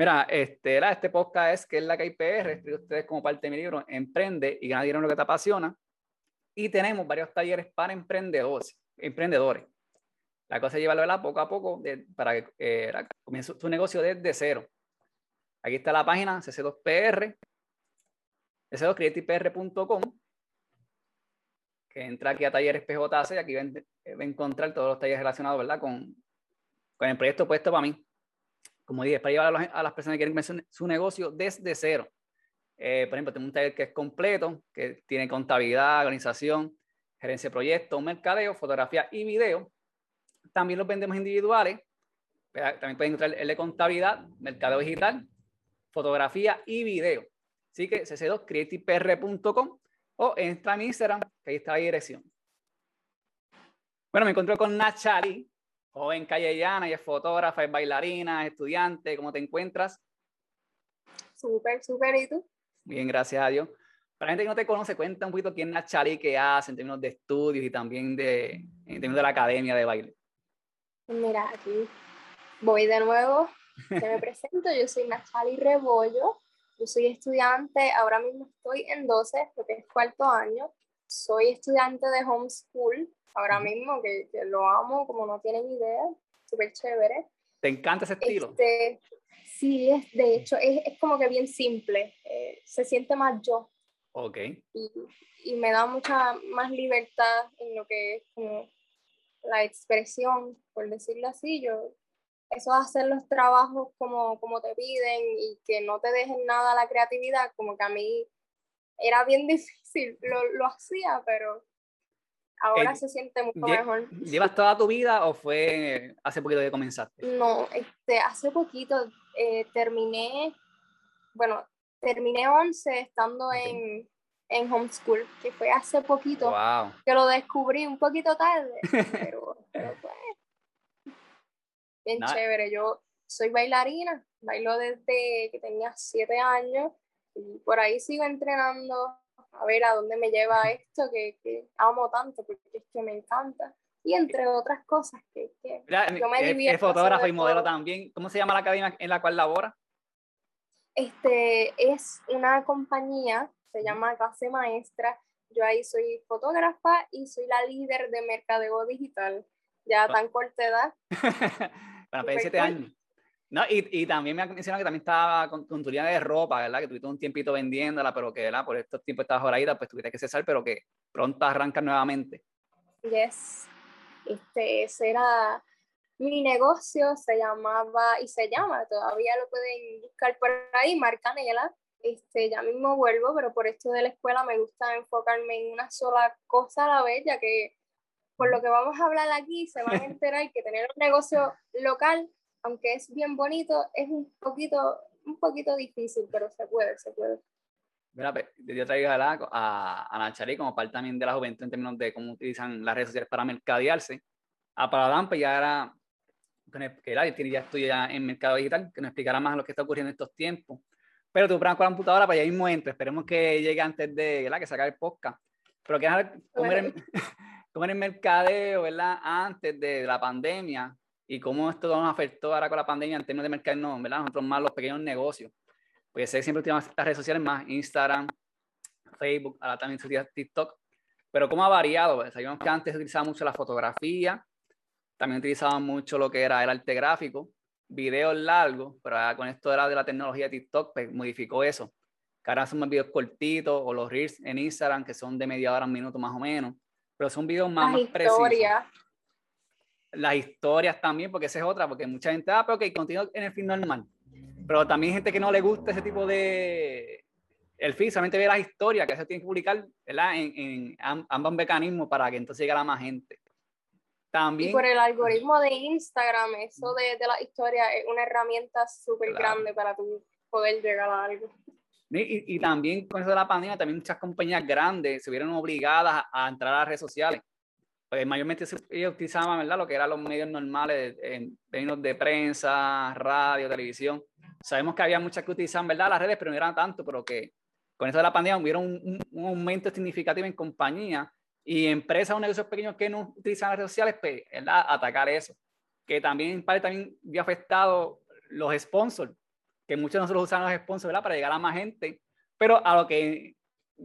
Mira, este, este podcast es que es la que IPR, ustedes como parte de mi libro, Emprende y gana dinero lo que te apasiona. Y tenemos varios talleres para emprendedores. emprendedores. La cosa es llevarlo poco a poco para que eh, comience tu negocio desde cero. Aquí está la página cc2pr, cc2creativepr.com, que entra aquí a talleres PJC y aquí va, a encontrar todos los talleres relacionados ¿verdad? Con, con el proyecto puesto para mí. Como dije, para llevar a, las personas que quieren comenzar su negocio desde cero. Eh, por ejemplo, tengo un taller que es completo, que tiene contabilidad, organización, gerencia de proyectos, mercadeo, fotografía y video. También los vendemos individuales. También pueden encontrar el de contabilidad, mercadeo digital, fotografía y video. Así que cc2creativepr.com o entra mi Instagram, que ahí está la dirección. Bueno, me encontré con Nachari, joven callellana, y es fotógrafa, es bailarina, es estudiante. ¿Cómo te encuentras? Súper, súper. ¿Y tú? Bien, gracias a Dios. Para la gente que no te conoce, cuenta un poquito quién es Nachari, qué hace en términos de estudios y también de, en términos de la academia de baile. Mira, aquí voy de nuevo. Te me presento, yo soy Nachali Rebollo. Yo soy estudiante, ahora mismo estoy en 12, porque es cuarto año. Soy estudiante de homeschool, ahora mismo, que, que lo amo, como no tienen idea, súper chévere. ¿Te encanta ese estilo? Este, sí, es, de hecho, es, es como que bien simple, eh, se siente más yo. Ok. Y, y, me da mucha más libertad en lo que es como la expresión, por decirlo así, yo, eso de hacer los trabajos como, como te piden y que no te dejen nada a la creatividad, como que a mí era bien difícil, lo, lo hacía, pero ahora eh, se siente mucho mejor. ¿Llevas toda tu vida o fue hace poquito que comenzaste? No, este, hace poquito eh, terminé, bueno, terminé 11 estando en, en homeschool, que fue hace poquito, que lo descubrí un poquito tarde, pero, pero fue bien chévere. Yo soy bailarina, bailo desde que tenía siete años y por ahí sigo entrenando a ver a dónde me lleva esto que, que amo tanto, porque es que me encanta. Y entre otras cosas que, que yo me divierto. Es fotógrafo y modelo también. ¿Cómo se llama la academia en la cual labora? Este es una compañía se llama Clase Maestra. Yo ahí soy fotógrafa y soy la líder de mercadeo digital, ya tan corta edad. Para pues, siete años. No, y, y, también me mencionado que también estaba con, con tu línea de ropa, ¿verdad? Que tuviste un tiempito vendiéndola, pero que, ¿verdad? Por estos tiempos estabas horadita, pues tuviste que cesar, pero que pronto arranca nuevamente. Yes. Este, ese era mi negocio, se llamaba, y se llama, todavía lo pueden buscar por ahí, Marca Nela este, ya mismo vuelvo, pero por esto de la escuela me gusta enfocarme en una sola cosa a la vez, ya que por lo que vamos a hablar aquí se van a enterar que tener un negocio local, aunque es bien bonito, es un poquito, un poquito difícil, pero se puede, se puede. Mira, pues, yo traigo a, a, a Nachari como parte también de la juventud en términos de cómo utilizan las redes sociales para mercadearse. A Paladán, pues ya era, que era, ya estudia en mercado digital, que nos explicará más lo que está ocurriendo en estos tiempos. Pero tú compras la computadora para allá mismo entro. Esperemos que llegue antes de ¿verdad? que sacar el podcast. Pero que cómo era, cómo el mercadeo, ¿verdad? Antes de la pandemia y cómo esto nos afectó ahora con la pandemia en términos de mercadeo, ¿verdad? Nosotros más los pequeños negocios. Pues sé siempre utilizamos las redes sociales más, Instagram, Facebook, ahora también se utiliza TikTok. Pero cómo ha variado, sabíamos que antes utilizaba mucho la fotografía, también utilizaban mucho lo que era el arte gráfico, videos largos, pero con esto era de la tecnología de TikTok, pues modificó eso. Que ahora son más videos cortitos o los reels en Instagram que son de media hora, un minuto más o menos, pero son videos más, Las historias. Las historias también, porque esa es otra, porque mucha gente, ah, pero que continúa en el feed normal. Pero también hay gente que no le gusta ese tipo de... El feed solamente ve las historias que se tienen que publicar ¿verdad? En, en ambos mecanismos para que entonces llegue a más gente. También. Y por el algoritmo de Instagram, eso de, de la historia es una herramienta súper grande para tu poder llegar a algo. Y, y, también con eso de la pandemia, también muchas compañías grandes se vieron obligadas a, entrar a las redes sociales. Porque mayormente ellos utilizaban ¿verdad? lo que eran los medios normales en términos de prensa, radio, televisión. Sabemos que había muchas que utilizaban ¿verdad? las redes, pero no eran tanto, pero que con eso de la pandemia hubieron un, un aumento significativo en compañías y empresas o negocios pequeños que no utilizan las redes sociales, pues, atacar eso. Que también, parte también había afectado los sponsors, que muchos de nosotros usan los sponsors para llegar a más gente, pero a lo que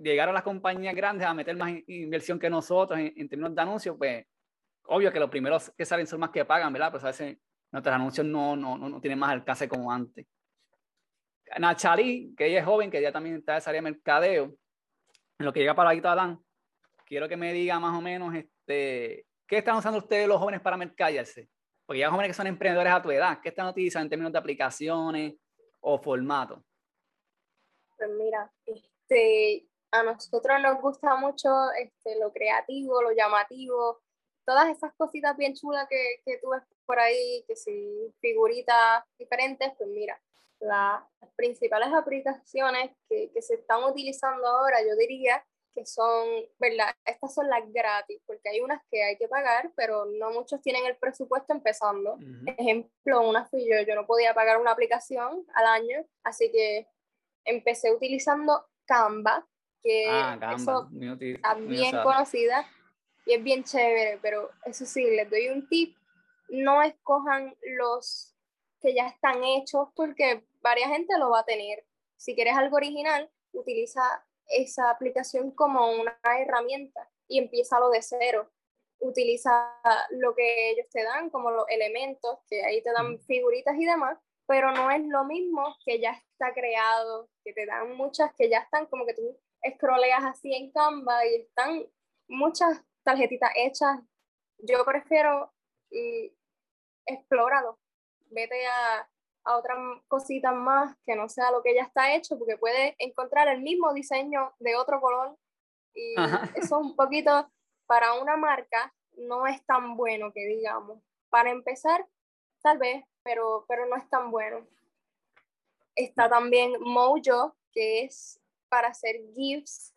llegaron las compañías grandes a meter más inversión que nosotros en, términos de anuncios, pues obvio que los primeros que salen son más que pagan, ¿verdad? Pues a veces nuestros anuncios no, no, no, no tienen más alcance como antes. Nachali, que ella es joven, que ella también está en esa área de mercadeo, en lo que llega para ahí Adán, quiero que me diga más o menos este, qué están usando ustedes los jóvenes para mercadearse. Porque ya jóvenes que son emprendedores a tu edad, ¿qué están utilizando en términos de aplicaciones o formato? Pues mira, este, a nosotros nos gusta mucho este, lo creativo, lo llamativo, todas esas cositas bien chulas que, que tú ves por ahí, que si figuritas diferentes, pues mira, las principales aplicaciones que, que, se están utilizando ahora, yo diría que son, ¿verdad? Estas son las gratis, porque hay unas que hay que pagar, pero no muchos tienen el presupuesto empezando. Ejemplo, una fui yo, yo no podía pagar una aplicación al año, así que empecé utilizando Canva, que ah, Canva. está bien conocida y es bien chévere, pero eso sí, les doy un tip, no escojan los que ya están hechos porque varias gente lo va a tener. Si quieres algo original, utiliza esa aplicación como una herramienta y empieza lo de cero. Utiliza lo que ellos te dan, como los elementos, que ahí te dan figuritas y demás, pero no es lo mismo que ya está creado, que te dan muchas que ya están como que tú scrolleas así en Canva y están muchas tarjetitas hechas. Yo prefiero y explóralo. Vete a, a otras cositas más que no sea lo que ya está hecho, porque puedes encontrar el mismo diseño de otro color. Y eso un poquito para una marca no es tan bueno que digamos. Para empezar, tal vez, pero, pero no es tan bueno. Está también Mojo, que es para hacer GIFs,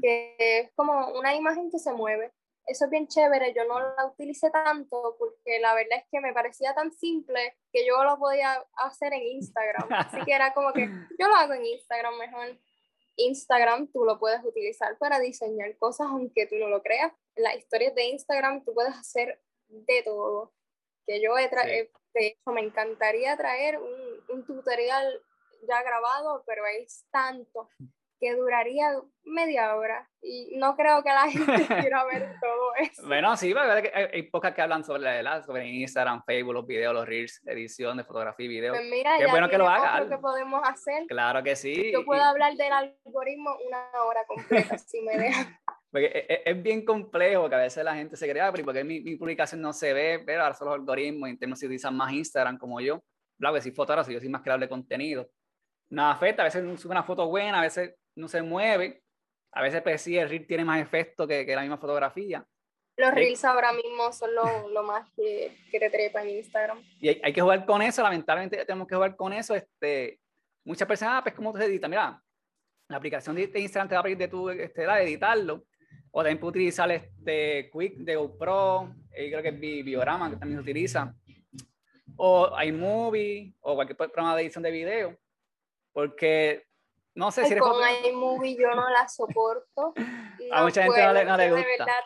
que es como una imagen que se mueve eso es bien chévere, yo no la utilicé tanto porque la verdad es que me parecía tan simple que yo lo podía hacer en Instagram. Así que era como que yo lo hago en Instagram mejor. Instagram tú lo puedes utilizar para diseñar cosas aunque tú no lo creas. En las historias de Instagram tú puedes hacer de todo. Que yo he traído, de hecho me encantaría traer un, un tutorial ya grabado, pero es tanto que duraría media hora y no creo que la gente quiera ver todo eso. Bueno, sí, hay, hay pocas que hablan sobre, la, sobre Instagram, Facebook, los videos, los reels, edición de fotografía y video. Pues mira, Qué bueno que lo haga. que podemos hacer. Claro que sí. Yo puedo hablar del algoritmo una hora completa si me dejan. Porque e, e, es, bien complejo que a veces la gente se crea, ah, porque mi, mi publicación no se ve, pero ahora son los algoritmos, en términos si utilizan más Instagram como yo. Claro que soy fotógrafo, yo soy más creador de contenido. Nada afecta, a veces sube una foto buena, a veces no se mueve. A veces pues sí, el reel tiene más efecto que, que la misma fotografía. Los reels ahora mismo son lo, lo más que, que, te trepa en Instagram. Y hay, hay, que jugar con eso, lamentablemente tenemos que jugar con eso. Este, muchas personas, ah, pues cómo se edita, mira, la aplicación de Instagram te va a pedir de tu este, de editarlo. O también puedes utilizar este Quick de GoPro, eh, creo que es Biorama que también se utiliza. O iMovie, o cualquier programa de edición de video. Porque no sé si eres Con iMovie yo no la soporto. a mucha gente no le, no le gusta. De verdad,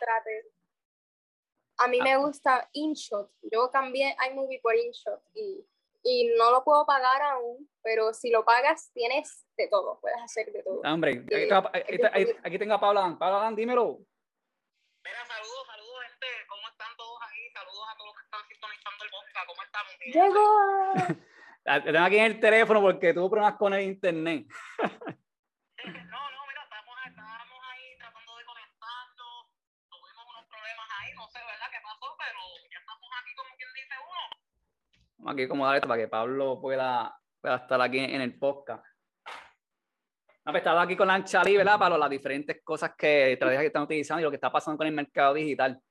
A mí me ah. gusta InShot. Yo cambié iMovie por InShot y, y no lo puedo pagar aún, pero si lo pagas tienes de todo, puedes hacer de todo. Ah, hombre, aquí, tengo a Pablo Pablo dímelo. Mira, saludos, saludos, gente. ¿Cómo están todos ahí? Saludos a todos los que están sintonizando el podcast. ¿Cómo están? Llegó. tengo aquí en el teléfono porque tuvo problemas con el internet. no, no, mira, estamos, estábamos ahí tratando de conectarnos, tuvimos unos problemas ahí, no sé, ¿verdad? ¿Qué pasó? Pero ya estamos aquí como quien dice uno. Vamos aquí como dar esto para que Pablo pueda, pueda estar aquí en el podcast. No, pues estaba aquí con la Chali, ¿verdad? Para las diferentes cosas que, estrategias que están utilizando y lo que está pasando con el mercado digital,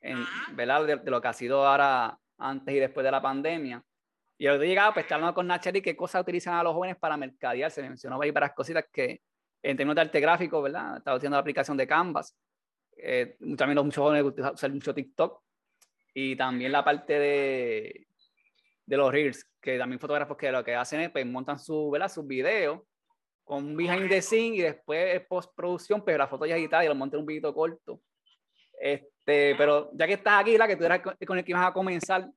en, ¿verdad? de, lo que ha sido ahora antes y después de la pandemia. Y yo llegaba, pues, hablando con Nacheli qué cosas utilizan a los jóvenes para mercadear. Se mencionó ahí varias cositas que, en términos de arte gráfico, ¿verdad? Estaba haciendo la aplicación de Canvas. Eh, también los muchos jóvenes usan mucho TikTok. Y también la parte de, de los Reels, que también fotógrafos que lo que hacen es, pues, montan su, ¿verdad? sus videos con un behind the scene y después postproducción, pero la foto ya editada y lo montan un video corto. Este, pero ya que estás aquí, la que tú eras con el que ibas a comenzar,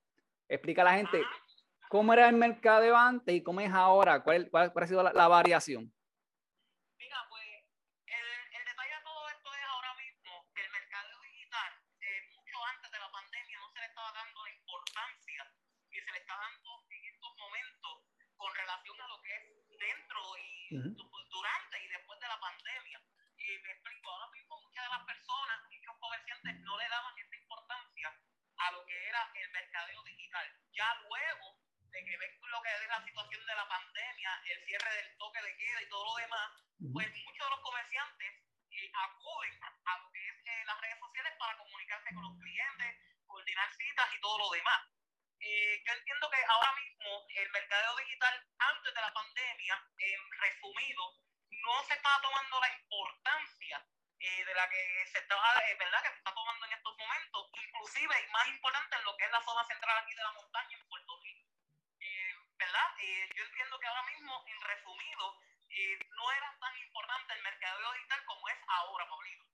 explica a la gente ¿Cómo era el mercado antes y cómo es ahora? ¿Cuál, cuál, ha sido la, variación? Mira, pues el, detalle de todo esto es ahora mismo que el mercado digital, eh, mucho antes de la pandemia, no se le estaba dando la importancia que se le está dando en estos momentos con relación a lo que es dentro y durante el cierre del toque de queda y todo lo demás, pues muchos de los comerciantes eh, acuden a lo que es eh, las redes sociales para comunicarse con los clientes, coordinar citas y todo lo demás. Eh, yo entiendo que ahora mismo el mercadeo digital, antes de la pandemia, en resumido, no se estaba tomando la importancia de la que se estaba, ¿verdad? Que se está tomando en estos momentos, inclusive y más importante en lo que es la zona central aquí de la montaña en Puerto Rico. Eh, ¿Verdad? yo entiendo que ahora mismo, en resumido, no era tan importante el mercadeo digital como es ahora, Pablito.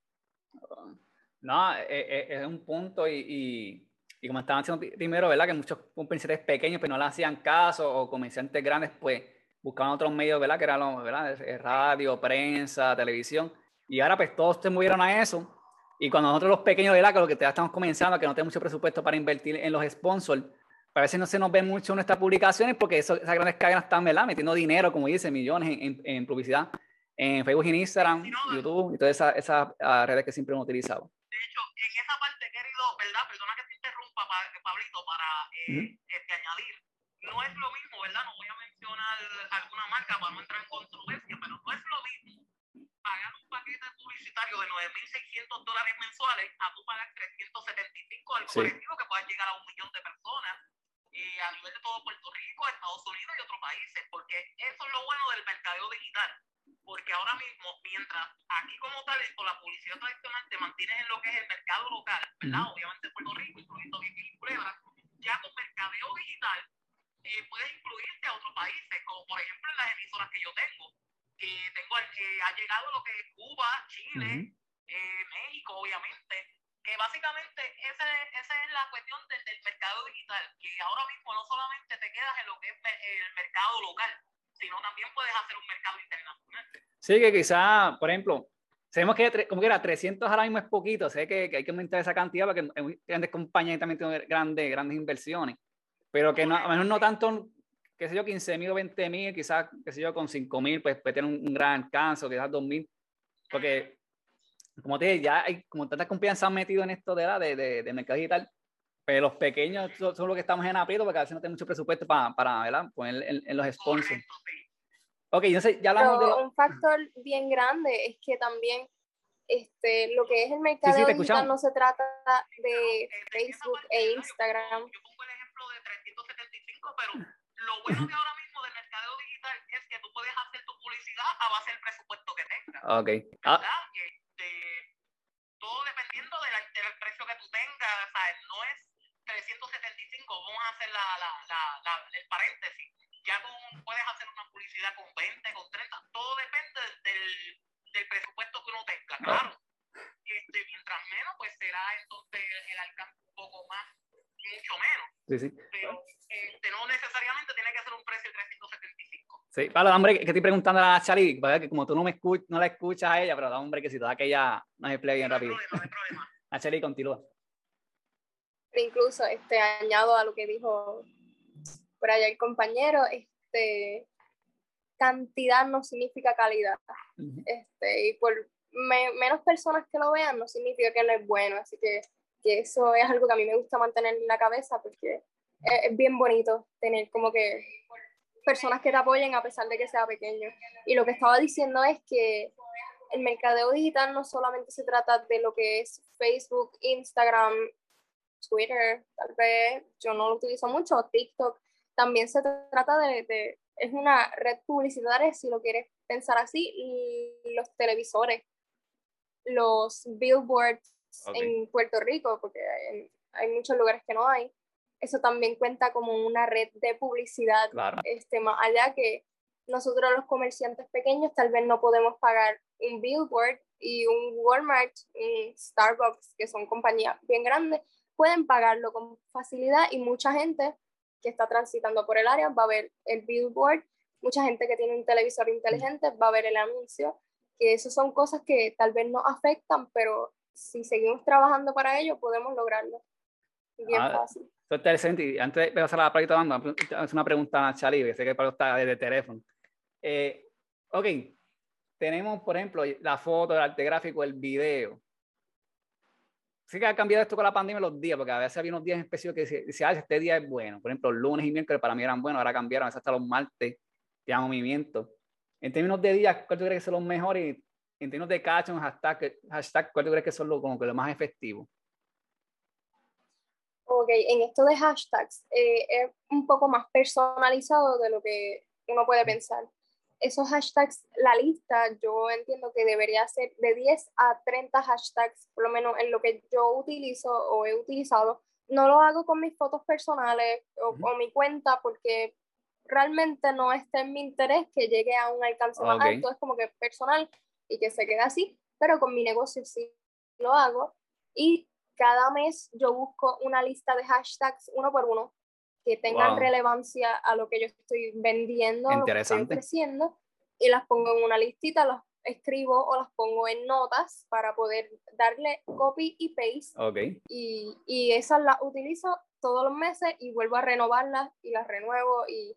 No, es un punto y, y, y, como estaban diciendo primero, ¿verdad? Que muchos comerciantes pequeños pues no le hacían caso o comerciantes grandes pues buscaban otros medios, ¿verdad? Que eran ¿verdad? Radio, prensa, televisión y ahora pues todos se movieron a eso. Y cuando nosotros los pequeños, ¿verdad? Que lo que ya estamos comenzando, que no tenemos mucho presupuesto para invertir en los sponsors, a veces no se nos ve mucho en nuestras publicaciones porque esas grandes cadenas están, ¿verdad? Metiendo dinero, como dice, millones en, en, publicidad en Facebook, en Instagram, YouTube y todas esas, esas ah, redes que siempre hemos utilizado. De hecho, en esa parte, querido, ¿verdad? Perdona que te interrumpa, Pablito, para eh, este, añadir. No es lo mismo, ¿verdad? No voy a mencionar alguna marca para no entrar en controversia, pero no es lo mismo pagar un paquete publicitario de 9.600 dólares mensuales a tú pagar 375 al colectivo que pueda llegar a un millón de personas eh, a nivel de todo Puerto Rico, Estados Unidos y otros países, porque eso es lo bueno del mercadeo digital. Porque ahora mismo, mientras aquí como tal, con la publicidad tradicional te mantienes en lo que es el mercado local, ¿verdad? Obviamente Puerto Rico, incluyendo bien y Culebra, ya con mercadeo digital eh, puedes incluirte a otros países, como por ejemplo en las emisoras que yo tengo tengo, eh, ha llegado lo que es Cuba, Chile, eh, México, obviamente, que básicamente esa, esa es la cuestión del, mercado digital, que ahora mismo no solamente te quedas en lo que es el mercado local, sino también puedes hacer un mercado. Sí, que quizá, por ejemplo, sabemos que como que era 300 ahora mismo es poquito, sé que, que hay que aumentar esa cantidad porque hay grandes compañías también tienen grandes, grandes inversiones, pero que no, a menos no tanto qué sé yo, 15 mil o 20 mil, quizás, qué sé yo, con 5 mil, pues puede tener un, gran alcance, o quizás 2 mil, porque, como te dije, ya hay como tantas compañías se han metido en esto de, la, de, de, de mercado digital, pero los pequeños son, los que estamos en aprieto porque a veces no tenemos mucho presupuesto para, para ¿verdad? poner en, los sponsors. Ok, yo sé, ya hablamos de Un factor bien grande es que también este, lo que es el mercado digital no se trata de Facebook e Instagram. Yo pongo el ejemplo de 375, pero lo bueno que ahora mismo del mercadeo digital es que tú puedes hacer tu publicidad a base del presupuesto que tengas. Ok. Ah. Este, todo dependiendo del, del, precio que tú tengas, ¿sabes? No es 375, vamos a hacer la, la, la, el paréntesis. Ya con, puedes hacer una publicidad con 20, con 30, todo depende del, del presupuesto que uno tenga, claro. Este, mientras menos, pues será entonces el alcance un poco más mucho menos. Sí, sí. Pero este, no necesariamente tiene que ser un precio de 375. Sí, para hombre, que estoy preguntando a Chari, que como tú no me escuchas, no la escuchas a ella, pero da hombre que si toda que ella nos explique bien rápido. No hay problema. a continúa. Incluso este, añado a lo que dijo por allá el compañero, este, cantidad no significa calidad. este, y por menos personas que lo vean no significa que no es bueno, así que que eso es algo que a mí me gusta mantener en la cabeza porque es, bien bonito tener como que personas que te apoyen a pesar de que sea pequeño. Y lo que estaba diciendo es que el mercadeo digital no solamente se trata de lo que es Facebook, Instagram, Twitter, tal vez yo no lo utilizo mucho, TikTok, también se trata de, de es una red publicitaria, si lo quieres pensar así, y los televisores, los billboards, en Puerto Rico, porque hay, muchos lugares que no hay. Eso también cuenta como una red de publicidad, este, más allá que nosotros los comerciantes pequeños tal vez no podemos pagar un billboard y un Walmart, un Starbucks, que son compañías bien grandes, pueden pagarlo con facilidad y mucha gente que está transitando por el área va a ver el billboard, mucha gente que tiene un televisor inteligente va a ver el anuncio, que eso son cosas que tal vez no afectan, pero si seguimos trabajando para ello podemos lograrlo. Bien ah, fácil. Eso es interesante. Y antes de pasar a la práctica, es una pregunta a Charlie, que sé que Pablo está desde teléfono. Eh, ok, tenemos, por ejemplo, la foto, el arte gráfico, el video. Sí que ha cambiado esto con la pandemia los días, porque a veces había unos días específicos que decía, ah, este día es bueno. Por ejemplo, lunes y miércoles para mí eran buenos, ahora cambiaron, a veces hasta los martes ya movimiento. En términos de días, ¿cuál tú crees que son los mejores? En términos de caption, hashtag, hashtag ¿cuál tú crees que son los, como que los más efectivos? Ok, en esto de hashtags, eh, es un poco más personalizado de lo que uno puede pensar esos hashtags, la lista, yo entiendo que debería ser de 10 a 30 hashtags, por lo menos en lo que yo utilizo o he utilizado. No lo hago con mis fotos personales o, con mi cuenta porque realmente no está en mi interés que llegue a un alcance más alto, es como que personal y que se quede así, pero con mi negocio sí lo hago. Y cada mes yo busco una lista de hashtags uno por uno que tengan relevancia a lo que yo estoy vendiendo, lo que estoy ofreciendo, y las pongo en una listita, las escribo o las pongo en notas para poder darle copy y paste. Okay. Y, y esas las utilizo todos los meses y vuelvo a renovarlas y las renuevo y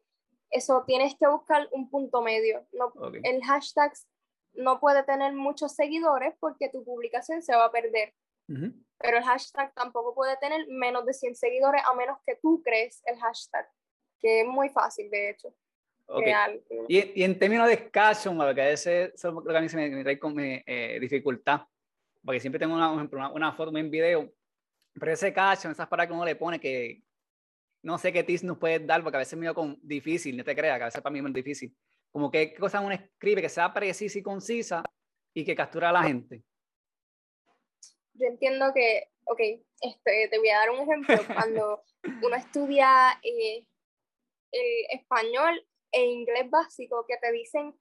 eso tienes que buscar un punto medio. No, El hashtag no puede tener muchos seguidores porque tu publicación se va a perder. Pero el hashtag tampoco puede tener menos de 100 seguidores a menos que tú crees el hashtag, que es muy fácil de hecho. Real. Y, y, en términos de caption, porque a veces eso es lo que a mí se me trae con eh, dificultad, porque siempre tengo una, una, una foto, un video, pero ese caption, esas palabras que uno le pone que no sé qué tips nos puedes dar, porque a veces es medio con, difícil, no te creas, que a veces para mí es muy difícil. Como que qué cosas uno escribe que sea precisa y concisa y que captura a la gente yo entiendo que, ok, este, te voy a dar un ejemplo. Cuando uno estudia eh, el español e inglés básico, que te dicen,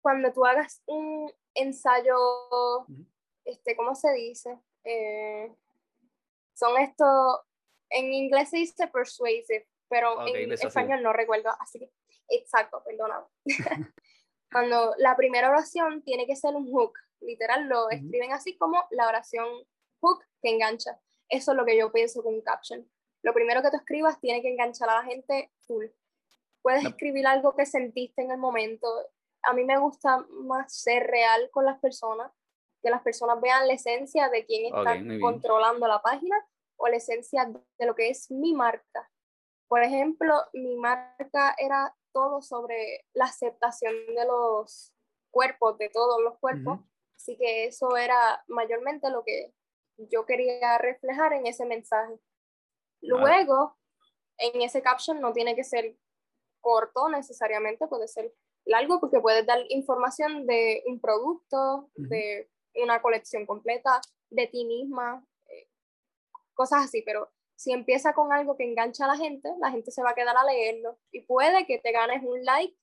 cuando tú hagas un ensayo, este, ¿cómo se dice? Eh, son estos, en inglés se dice persuasive, pero en español no recuerdo, así que, exacto, perdona. Cuando la primera oración tiene que ser un hook, literal lo escriben así como la oración hook que engancha. Eso es lo que yo pienso con un caption. Lo primero que tú escribas tiene que enganchar a la gente full. Puedes escribir algo que sentiste en el momento. A mí me gusta más ser real con las personas, que las personas vean la esencia de quién está controlando la página o la esencia de lo que es mi marca. Por ejemplo, mi marca era todo sobre la aceptación de los cuerpos, de todos los cuerpos. Así que eso era mayormente lo que yo quería reflejar en ese mensaje. Luego, en ese caption no tiene que ser corto necesariamente, puede ser largo porque puedes dar información de un producto, de una colección completa, de ti misma, eh, cosas así, pero si empieza con algo que engancha a la gente, la gente se va a quedar a leerlo y puede que te ganes un like,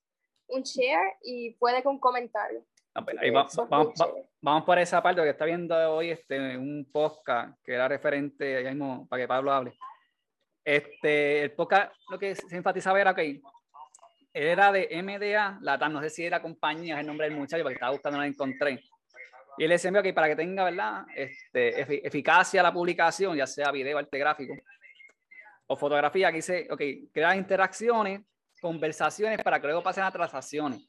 un share y puede que un comentario. Ah, pues, vamos, por esa parte, que está viendo hoy este, un podcast que era referente, ahí mismo, para que Pablo hable. Este, el podcast lo que se enfatizaba era que era de MDA, la no sé si era compañía, es el nombre del muchacho, porque estaba buscando, no la encontré. Y él decía que para que tenga, ¿verdad? Este, eficacia la publicación, ya sea video, arte gráfico o fotografía, que dice, ok, crear interacciones, conversaciones para que luego pasen a transacciones.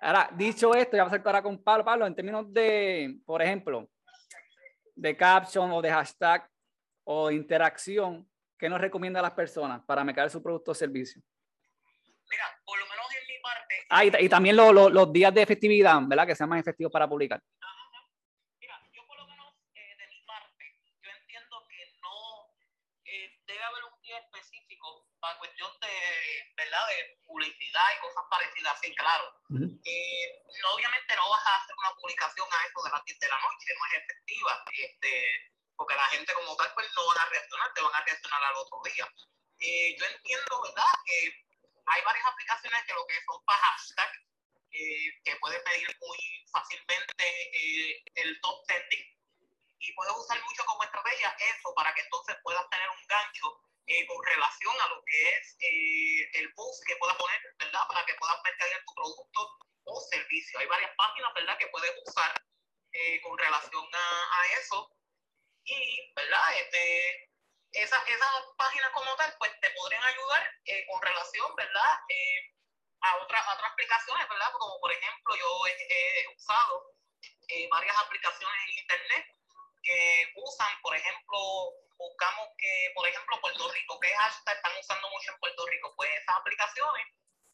Ahora, dicho esto, ya vamos a ahora con Pablo. Pablo, en términos de, por ejemplo, de caption o de hashtag o interacción, ¿qué nos recomienda a las personas para mejorar su producto o servicio? Mira, por lo menos Ah, y, también los días de efectividad, ¿verdad? Que sean más efectivos para publicar. Mira, yo por lo menos eh, de mi parte, yo entiendo que no eh, debe haber un día específico para cuestión de, ¿verdad? de publicidad y cosas parecidas, sí, claro. Eh, obviamente no vas a hacer una publicación a eso de las 10 de la noche, no es efectiva, este, porque la gente como tal pues no van a reaccionar, te van a reaccionar al otro día. Eh, yo entiendo, ¿verdad?, que hay varias aplicaciones que lo que son para hashtag, eh, que puedes medir muy fácilmente el top trending y puedes usar mucho como estrategia eso para que entonces puedas tener un gancho eh, con relación a lo que es eh, el post que puedas poner, ¿verdad? Para que puedas mercadear tu producto o servicio. Hay varias páginas, ¿verdad? Que puedes usar eh, con relación a, a, eso. Y, ¿verdad? Este, esas, esas páginas como tal, pues te podrían ayudar con relación, ¿verdad? a, otras a otras aplicaciones, ¿verdad? Como por ejemplo, yo he, usado varias aplicaciones en Internet que usan, por ejemplo, buscamos que, por ejemplo, Puerto Rico, ¿qué hashtag están usando mucho en Puerto Rico? Pues esas aplicaciones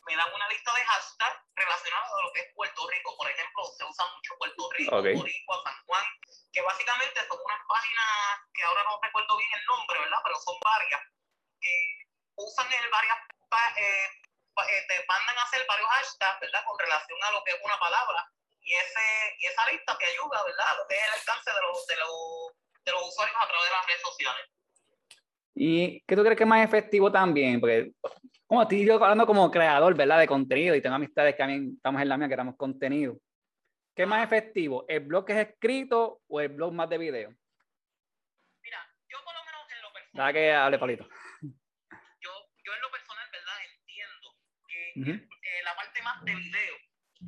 me dan una lista de hashtags relacionados a lo que es Puerto Rico. Por ejemplo, se usa mucho Puerto Rico, okay. Juan, que básicamente son unas páginas que ahora no recuerdo bien el nombre, ¿verdad? Pero son varias, que usan el varias, eh, eh, te mandan a hacer varios hashtags, ¿verdad? Con relación a lo que es una palabra. Y, ese, y esa lista te ayuda, ¿verdad? Lo que es el alcance de los, de los usuarios a través de las redes sociales. ¿Y qué tú crees que es más efectivo también? Porque, como estoy yo hablando como creador, ¿verdad? De contenido y tengo amistades que también estamos en la mía que damos contenido. ¿Qué es más efectivo? ¿El blog que es escrito o el blog más de video? Mira, yo por lo menos en lo personal. Da que hable, Palito. Yo, yo en lo personal, ¿verdad? Entiendo que eh, la parte más de video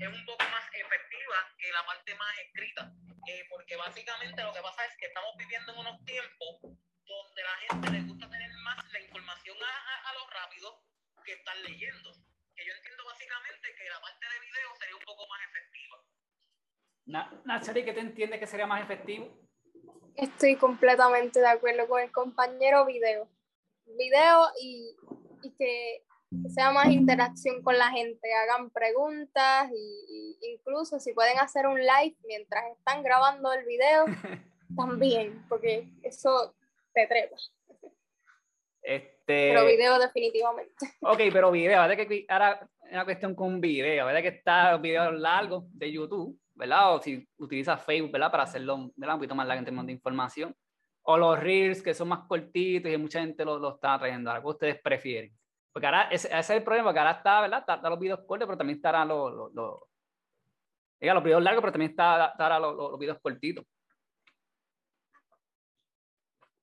es un poco más efectiva que la parte más escrita. Eh, porque básicamente lo que pasa es que estamos viviendo en unos tiempos donde la gente le gusta tener más la información a, a, lo rápido que estar leyendo. Que yo entiendo básicamente que la parte de video sería un poco más efectiva. Nachari, ¿qué te entiendes que sería más efectivo? Estoy completamente de acuerdo con el compañero video. Video y, y que sea más interacción con la gente, hagan preguntas y, incluso si pueden hacer un live mientras están grabando el video, también, porque eso te trepa. Este... Pero video definitivamente. Ok, pero video, ¿verdad que ahora una cuestión con video, ¿verdad que está video largo de YouTube, ¿verdad? O si utilizas Facebook, ¿verdad? Para hacerlo, ¿verdad? Un poquito más largo en términos de información. O los Reels, que son más cortitos y mucha gente lo, lo está trayendo. ¿Qué ustedes prefieren? Porque ahora ese, ese, es el problema, que ahora está, ¿verdad? Está, los videos cortos, pero también estarán los, los, los, los videos largos, pero también está, estarán los, los, videos cortitos.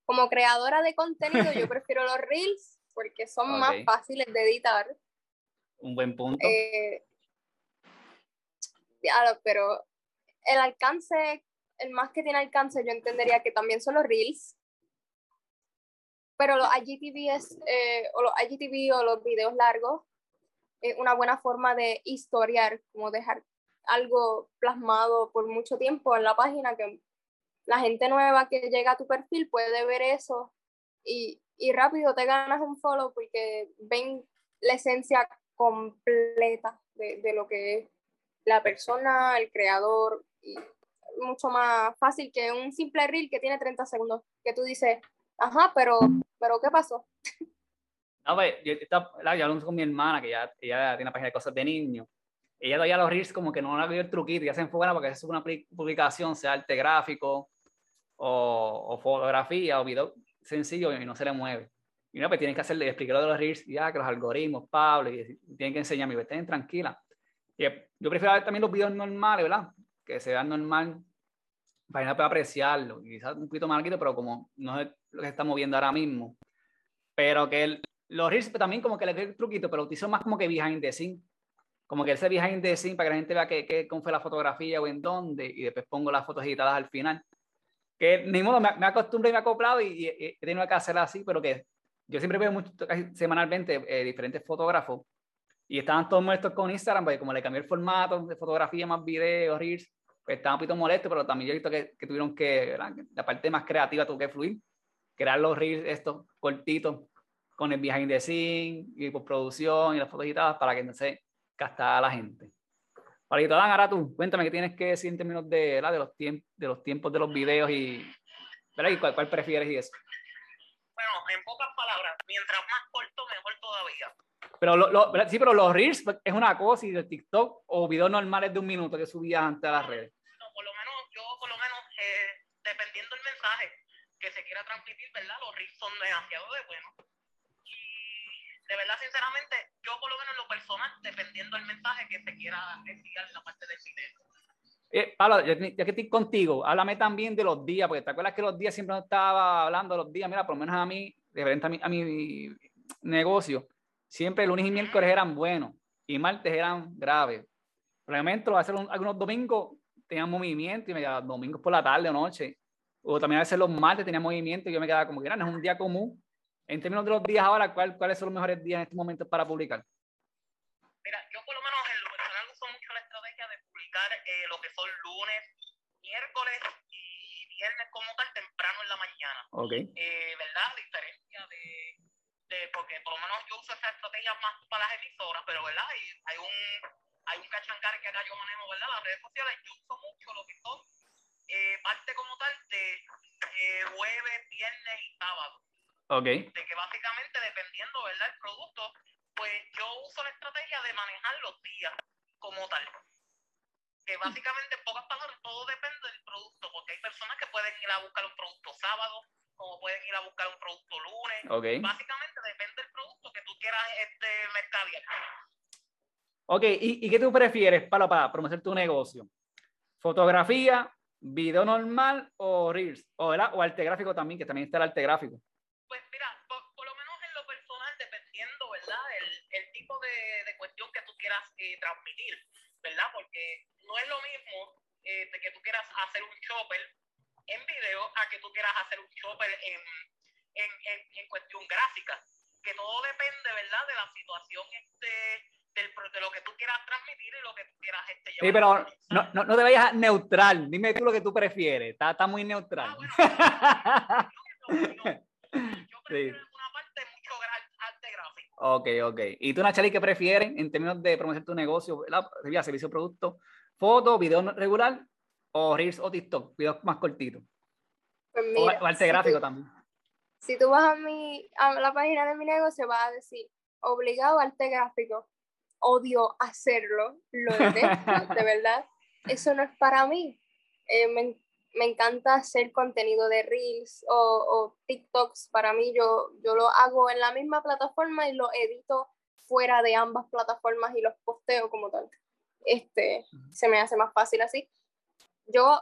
Como creadora de contenido, yo prefiero los reels porque son más fáciles de editar. Un buen punto. Eh, pero el alcance, el más que tiene alcance, yo entendería que también son los reels, pero los IGTV, es, eh, o los IGTV o los videos largos es una buena forma de historiar, como dejar algo plasmado por mucho tiempo en la página que la gente nueva que llega a tu perfil puede ver eso y, y rápido te ganas un follow porque ven la esencia completa de, de, lo que es la persona, el creador, y mucho más fácil que un simple reel que tiene 30 segundos, que tú dices, ajá, pero pero ¿qué pasó? No, pues, yo, estaba, yo hablando con mi hermana, que ya, ella tiene una página de cosas de niños. Ella todavía los reels como que no le ha el truquito, ya se enfoca porque es una publicación, sea arte gráfico o, fotografía o video sencillo y no se le mueve. Y no, pues tienes que hacerle, explicarlo de los reels, ya que los algoritmos, Pablo, y tienen que enseñarme, estén tranquila. Y yo prefiero ver también los videos normales, ¿verdad? Que se vean normal para que pueda apreciarlo. Quizás un poquito más larguito, pero como no es lo que estamos viendo ahora mismo. Pero que el, los reels también como que le doy el truquito, pero utilizo más como que behind the scene. Como que ese behind the scene para que la gente vea que, que, cómo fue la fotografía o en dónde, y después pongo las fotos editadas al final. Que ni modo, me, me acostumbré y me he acoplado y, he tenido que hacerlo así, pero que yo siempre veo mucho, casi semanalmente eh, diferentes fotógrafos y estaban todos molestos con Instagram, porque como le cambié el formato de fotografía más videos, reels, pues estaban un poquito molestos, pero también yo he visto que, tuvieron que, la parte más creativa tuvo que fluir crear los reels estos cortitos con el behind the scene y postproducción y las fotos editadas para que se gastara la gente. Palito, Dan, ahora tú, cuéntame qué tienes que decir en términos de, de, los, tiempos, de los tiempos de los videos y, y cuál prefieres y eso. Bueno, en pocas palabras, mientras más corto, mejor todavía. Pero lo, lo, sí, pero los reels es una cosa y de TikTok o videos normales de un minuto que subías antes a las redes. No, por lo menos, yo por lo menos, eh, dependiendo del mensaje, que se quiera transmitir, ¿verdad? Los riffs son demasiado de bueno. Y de verdad, sinceramente, yo por lo menos en lo personal, dependiendo del mensaje que se quiera enviar en la parte del video. Eh, Pablo, ya, que estoy contigo, háblame también de los días, porque te acuerdas que los días siempre estaba hablando de los días, mira, por lo menos a mí, de a mi, a mi negocio, siempre lunes y miércoles eran buenos y martes eran graves. Probablemente lo hacer algunos domingos tenían movimiento y me quedaba domingos por la tarde o noche. O también a veces los martes tenía movimiento y yo me quedaba como que era, no es un día común. En términos de los días ahora, ¿cuál, ¿cuáles son los mejores días en este momento para publicar? Mira, yo por lo menos en lo personal uso mucho la estrategia de publicar eh, lo que son lunes, miércoles y viernes como tal temprano en la mañana. Ok. Eh, ¿Verdad? A diferencia de, de, porque por lo menos yo uso esa estrategia más para las emisoras, pero ¿verdad? Hay, hay un hay un cachancar que acá yo manejo, ¿verdad? Las redes sociales, yo uso mucho lo que son eh, parte como tal de eh, jueves, viernes y sábado. Ok. De que básicamente, dependiendo, ¿verdad? El producto, pues yo uso la estrategia de manejar los días como tal. Que básicamente, en pocas palabras, todo depende del producto, porque hay personas que pueden ir a buscar un producto sábado, como pueden ir a buscar un producto lunes. Okay. Básicamente depende del producto que tú quieras este, mercadear. Ok, ¿y, qué tú prefieres para, para promover tu negocio? ¿Fotografía, video normal o Reels? O, o arte gráfico también, que también está el arte gráfico. Pues mira, por, lo menos en lo personal, dependiendo, ¿verdad? El, tipo de, cuestión que tú quieras eh, transmitir, ¿verdad? Porque no es lo mismo eh, de que tú quieras hacer un shopper en video a que tú quieras hacer un shopper en, en, en, en cuestión gráfica. Que todo depende, ¿verdad? De la situación este de lo que tú quieras transmitir y lo que tú quieras este, Sí, pero no, no, no te vayas neutral. Dime tú lo que tú prefieres. Está, está muy neutral. Ah, yo, prefiero una parte mucho arte gráfico. Ok, ok. ¿Y tú, Nachali, qué prefieres en términos de promocionar tu negocio, la, servicio producto? ¿Foto, video regular o Reels o TikTok? Videos más cortitos. Pues mira, o, arte gráfico también. Si tú vas a, mi, a la página de mi negocio, vas a decir obligado arte gráfico odio hacerlo, lo detesto, de verdad. Eso no es para mí. Eh, me, me, encanta hacer contenido de Reels o, o, TikToks. Para mí, yo, yo lo hago en la misma plataforma y lo edito fuera de ambas plataformas y los posteo como tal. Este, se me hace más fácil así. Yo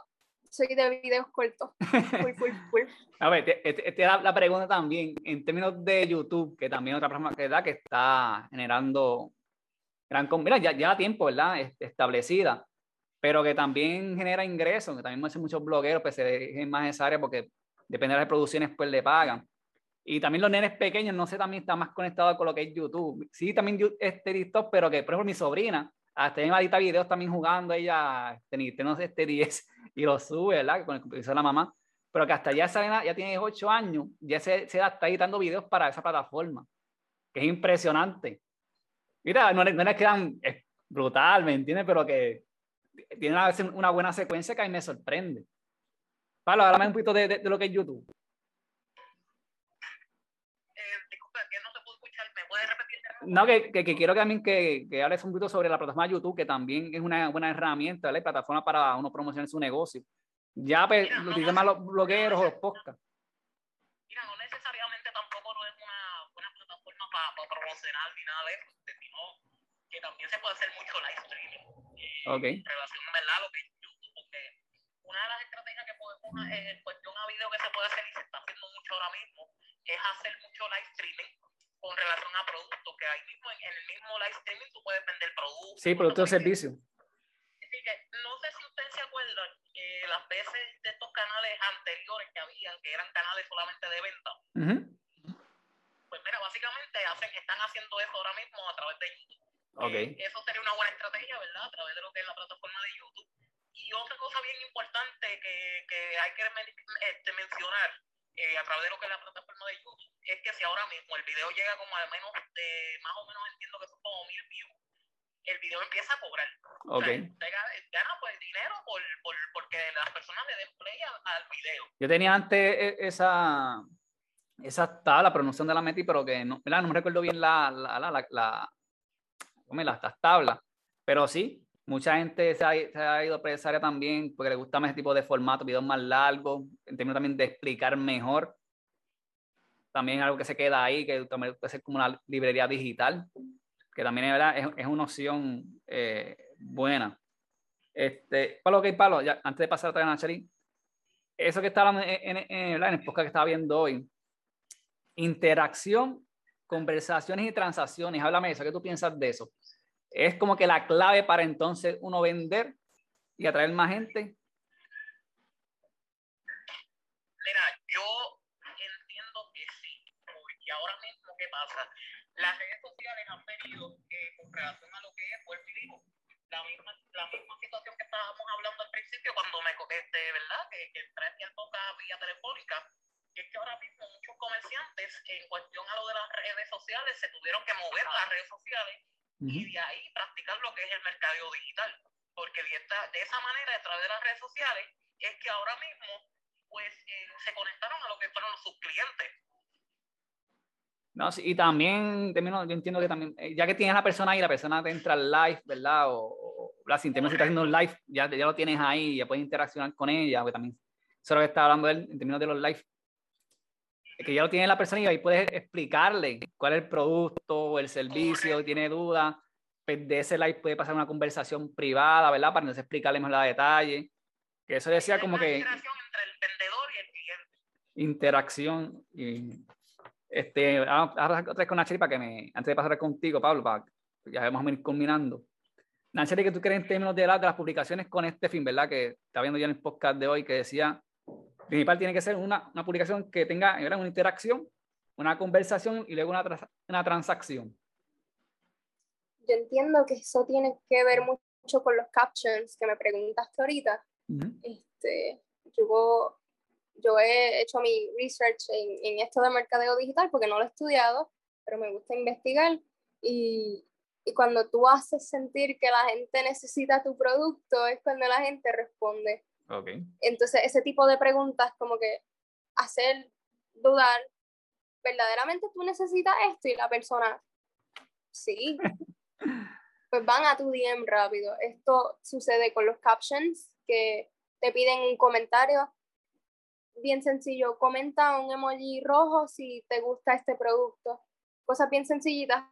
soy de videos cortos. A ver, te, te, da la pregunta también, en términos de YouTube, que también otra plataforma que da, que está generando gran, mira, ya lleva tiempo, ¿verdad? Establecida, pero que también genera ingresos, que también muchos blogueros pues se dejen más esa área porque depende de las producciones pues le pagan. Y también los nenes pequeños, no sé, también está más conectado con lo que es YouTube. Sí, también este TikTok, pero que, por ejemplo, mi sobrina, hasta en edita videos también jugando ella, este, no sé, este 10, y lo sube, ¿verdad? Con el que de la mamá. Pero que hasta ya, ya tiene 8 años, ya se, está editando videos para esa plataforma, que es impresionante. Mira, no, les quedan brutal, ¿me entiendes? Pero que tiene una, una buena secuencia que a mí me sorprende. Pablo, háblame un poquito de, de, lo que es YouTube. Eh, disculpa, que no te puedo escuchar. ¿Me puedes repetir? No, que, que, que, quiero también que, que hables un poquito sobre la plataforma YouTube, que también es una buena herramienta, ¿vale? Plataforma para uno promocionar su negocio. Ya, pues, Mira, lo utilizan más los blogueros o los podcasts. Mira, no necesariamente tampoco no es una buena plataforma para, para promocionar ni nada de eso que también se puede hacer mucho live streaming. Eh, okay. En relación a lo que es YouTube, porque una de las estrategias que podemos, eh, en cuestión a video que se puede hacer y se está haciendo mucho ahora mismo, es hacer mucho live streaming con relación a productos, que ahí mismo en, el mismo live streaming tú puedes vender productos. Sí, productos o servicios. Así que no sé si ustedes se acuerdan que las veces de estos canales anteriores que habían, que eran canales solamente de venta, pues mira, básicamente hacen, están haciendo eso ahora mismo a través de YouTube. Okay. eso sería una buena estrategia, ¿verdad? A través de lo que es la plataforma de YouTube. Y otra cosa bien importante que, que hay que este, mencionar eh, a través de lo que es la plataforma de YouTube es que si ahora mismo el video llega como al menos de, más o menos entiendo que son como mil views, el video empieza a cobrar. Okay. O sea, gana pues dinero por, por, porque las personas le den play al, video. Yo tenía antes e, esa, esa tabla, pero no sé dónde la metí, pero que no, no me recuerdo bien la, la, la, la las tablas. Pero sí, mucha gente se ha, ido a esa área también porque le gusta más ese tipo de formato, videos más largos, en términos también de explicar mejor. También algo que se queda ahí, que también puede ser como una librería digital, que también es, es, una opción eh, buena. Este, Pablo, ok, Pablo, ya, antes de pasar a traer a Nachari, eso que está hablando en, en, en, el podcast que estaba viendo hoy, interacción, conversaciones y transacciones, háblame de eso, ¿qué tú piensas de eso? ¿Es como que la clave para entonces uno vender y atraer más gente? Mira, yo entiendo que sí, porque ahora mismo, ¿qué pasa? Las redes sociales han venido eh, con relación a lo que es, pues digo, la misma, la misma situación que estábamos hablando al principio cuando me, este, ¿verdad? Que, que entré podcast vía telefónica, es que ahora mismo muchos comerciantes, en cuestión a lo de las redes sociales, se tuvieron que mover a las redes sociales y de ahí practicar lo que es el mercado digital. Porque de, esta, de esa manera, a través de las redes sociales, es que ahora mismo pues eh, se conectaron a lo que fueron sus clientes. No, sí, y también, yo entiendo que también, eh, ya que tienes a la persona ahí, la persona te entra al live, ¿verdad? O, o la si está haciendo un live, ya, ya lo tienes ahí, ya puedes interaccionar con ella, porque también, eso es lo que está hablando él en términos de los live, que ya lo tiene la persona y ahí puedes explicarle cuál es el producto o el servicio, tiene dudas, pues de ese live puede pasar una conversación privada, ¿verdad? Para entonces explicarle más la detalle. Que eso decía como que... Interacción entre el vendedor y el cliente. Interacción y... Este, ahora otra vez con Nacheri para que me, antes de pasar contigo, Pablo, para ya vamos a ir culminando. Nacheri, que tú crees en términos de, de las publicaciones con este fin, ¿verdad? Que está viendo ya en el podcast de hoy que decía principal tiene que ser una, una publicación que tenga una interacción, una conversación y luego una, una transacción. Yo entiendo que eso tiene que ver mucho con los captions que me preguntaste ahorita. este, yo, yo he hecho mi research en, en, esto de mercadeo digital porque no lo he estudiado, pero me gusta investigar y, y cuando tú haces sentir que la gente necesita tu producto es cuando la gente responde. Entonces, ese tipo de preguntas como que hacer dudar, ¿verdaderamente tú necesitas esto? Y la persona, sí. pues van a tu DM rápido. Esto sucede con los captions, que te piden un comentario. Bien sencillo, comenta un emoji rojo si te gusta este producto. Cosas bien sencillitas.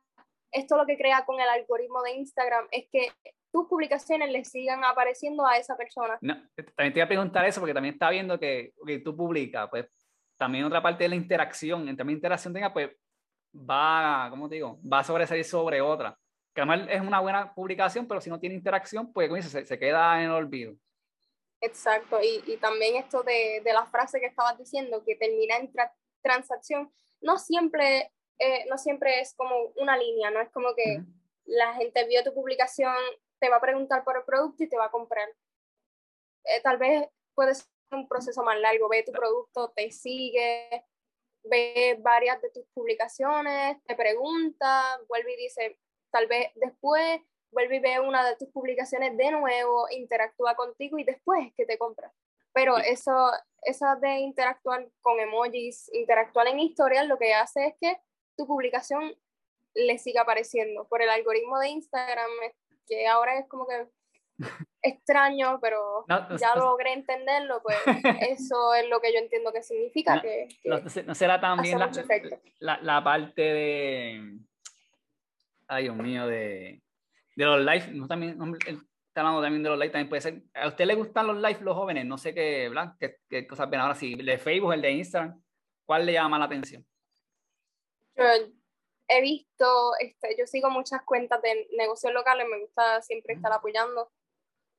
Esto lo que crea con el algoritmo de Instagram es que tus publicaciones le sigan apareciendo a esa persona. No, también te iba a preguntar eso porque también está viendo que, que tú publicas, pues también otra parte de la interacción, entre más interacción tenga, pues va, ¿cómo te digo? Va a sobresalir sobre otra. Que además es una buena publicación, pero si no tiene interacción, pues se, se queda en el olvido. Exacto, y, y también esto de, de, la frase que estabas diciendo, que termina en transacción, no siempre, eh, no siempre es como una línea, no es como que la gente vio tu publicación te va a preguntar por el producto y te va a comprar. Eh, tal vez puede ser un proceso más largo, ve tu producto, te sigue, ve varias de tus publicaciones, te pregunta, vuelve y dice, tal vez después vuelve y ve una de tus publicaciones de nuevo, interactúa contigo y después es que te compra. Pero eso, eso de interactuar con emojis, interactuar en historias, lo que hace es que tu publicación le siga apareciendo. Por el algoritmo de Instagram que ahora es como que extraño, pero ya logré entenderlo, pues eso es lo que yo entiendo que significa. No, que, no, será también la, la, la, parte de, ay Dios mío, de, de los live, no también, está hablando también de los live, también puede ser, ¿a usted le gustan los live los jóvenes? No sé qué, ¿verdad? ¿Qué, qué cosas ven ahora? Sí, el de Facebook, el de Instagram, ¿cuál le llama la atención? Yo, he visto, este, yo sigo muchas cuentas de negocios locales, me gusta siempre estar apoyando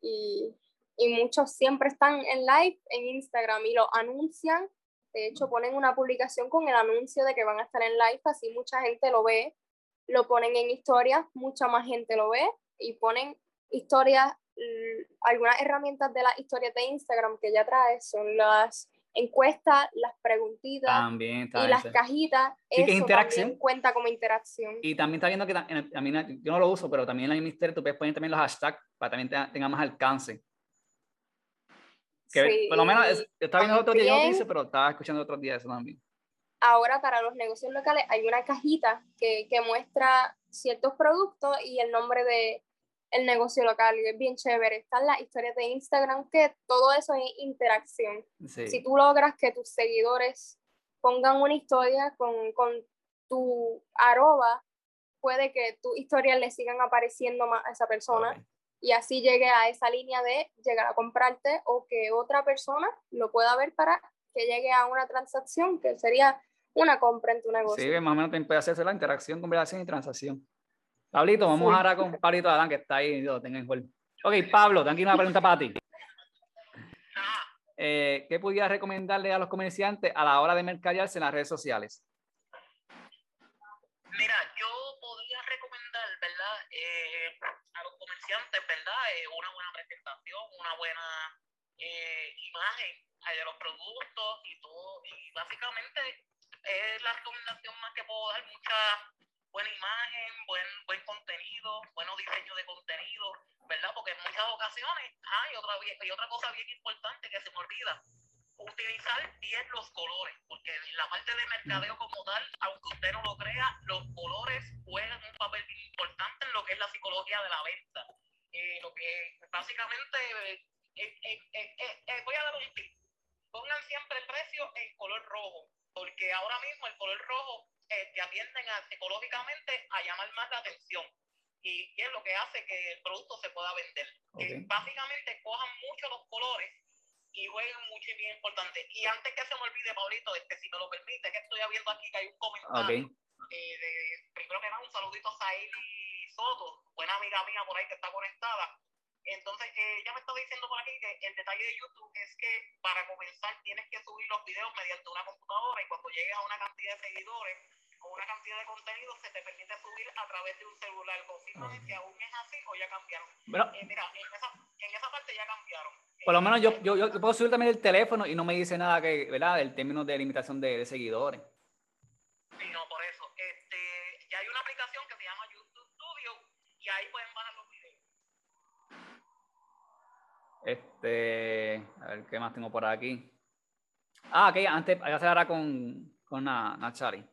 y, y muchos siempre están en live en Instagram y lo anuncian. De hecho, ponen una publicación con el anuncio de que van a estar en live, así mucha gente lo ve, lo ponen en historias, mucha más gente lo ve y ponen historias, algunas herramientas de las historias de Instagram que ya trae son las encuestas, las preguntitas también y las cajitas, sí, eso interacción. cuenta como interacción. Y también está viendo que también, yo no lo uso, pero también en el Mister tú puedes poner también los hashtags para también tenga, más alcance. Que sí, por lo menos estaba viendo otro día, yo no dice, pero estaba escuchando otros días eso también. Ahora para los negocios locales hay una cajita que, que muestra ciertos productos y el nombre de, el negocio local, y es bien chévere. Están las historias de Instagram, que todo eso es interacción. Si tú logras que tus seguidores pongan una historia con, con tu arroba, puede que tu historias le sigan apareciendo más a esa persona. y así llegue a esa línea de llegar a comprarte o que otra persona lo pueda ver para que llegue a una transacción que sería una compra en tu negocio. Sí, más o menos puede hacerse la interacción, conversación y transacción. Pablito, vamos ahora con Pablito Adán, que está ahí, lo tengo en Ok, Pablo, tengo una pregunta para ti. Eh, ¿Qué pudieras recomendarle a los comerciantes a la hora de mercadearse en las redes sociales? Mira, yo podría recomendar, ¿verdad? Eh, a los comerciantes, ¿verdad? Eh, una buena presentación, una buena imagen de los productos y todo. Y básicamente es la recomendación más que puedo dar, mucha buena imagen, buen, buen contenido, buenos diseño de contenido, ¿verdad? Porque en muchas ocasiones hay otra, y otra cosa bien importante que se me olvida, utilizar bien los colores, porque en la parte de mercadeo como tal, aunque usted no lo crea, los colores juegan un papel importante en lo que es la psicología de la venta. Eh, lo que básicamente, eh, eh, voy a dar un tip, pongan siempre el precio en color rojo, porque ahora mismo el color rojo te atienden psicológicamente a llamar más la atención y, es lo que hace que el producto se pueda vender. básicamente cojan mucho los colores y jueguen mucho y bien importante. Y antes que se me olvide, Paulito, este, si me lo permite, que estoy viendo aquí que hay un comentario. Eh, de, primero que nada, un saludito a Saili Soto, buena amiga mía por ahí que está conectada. Entonces, eh, ella me está diciendo por aquí que el detalle de YouTube es que para comenzar tienes que subir los videos mediante una computadora y cuando llegues a una cantidad de seguidores, con una cantidad de contenido se te permite subir a través de un celular. Confirma si aún es así o ya cambiaron. Eh, mira, en esa, en esa, parte ya cambiaron. Por lo menos yo, yo, yo, puedo subir también el teléfono y no me dice nada que, ¿verdad? Del término de limitación de, de seguidores. Sí, no, por eso. Este, ya hay una aplicación que se llama YouTube Studio y ahí pueden bajar los videos. Este, a ver qué más tengo por aquí. Ah, ok, antes, voy a hacer ahora con, con Nachari.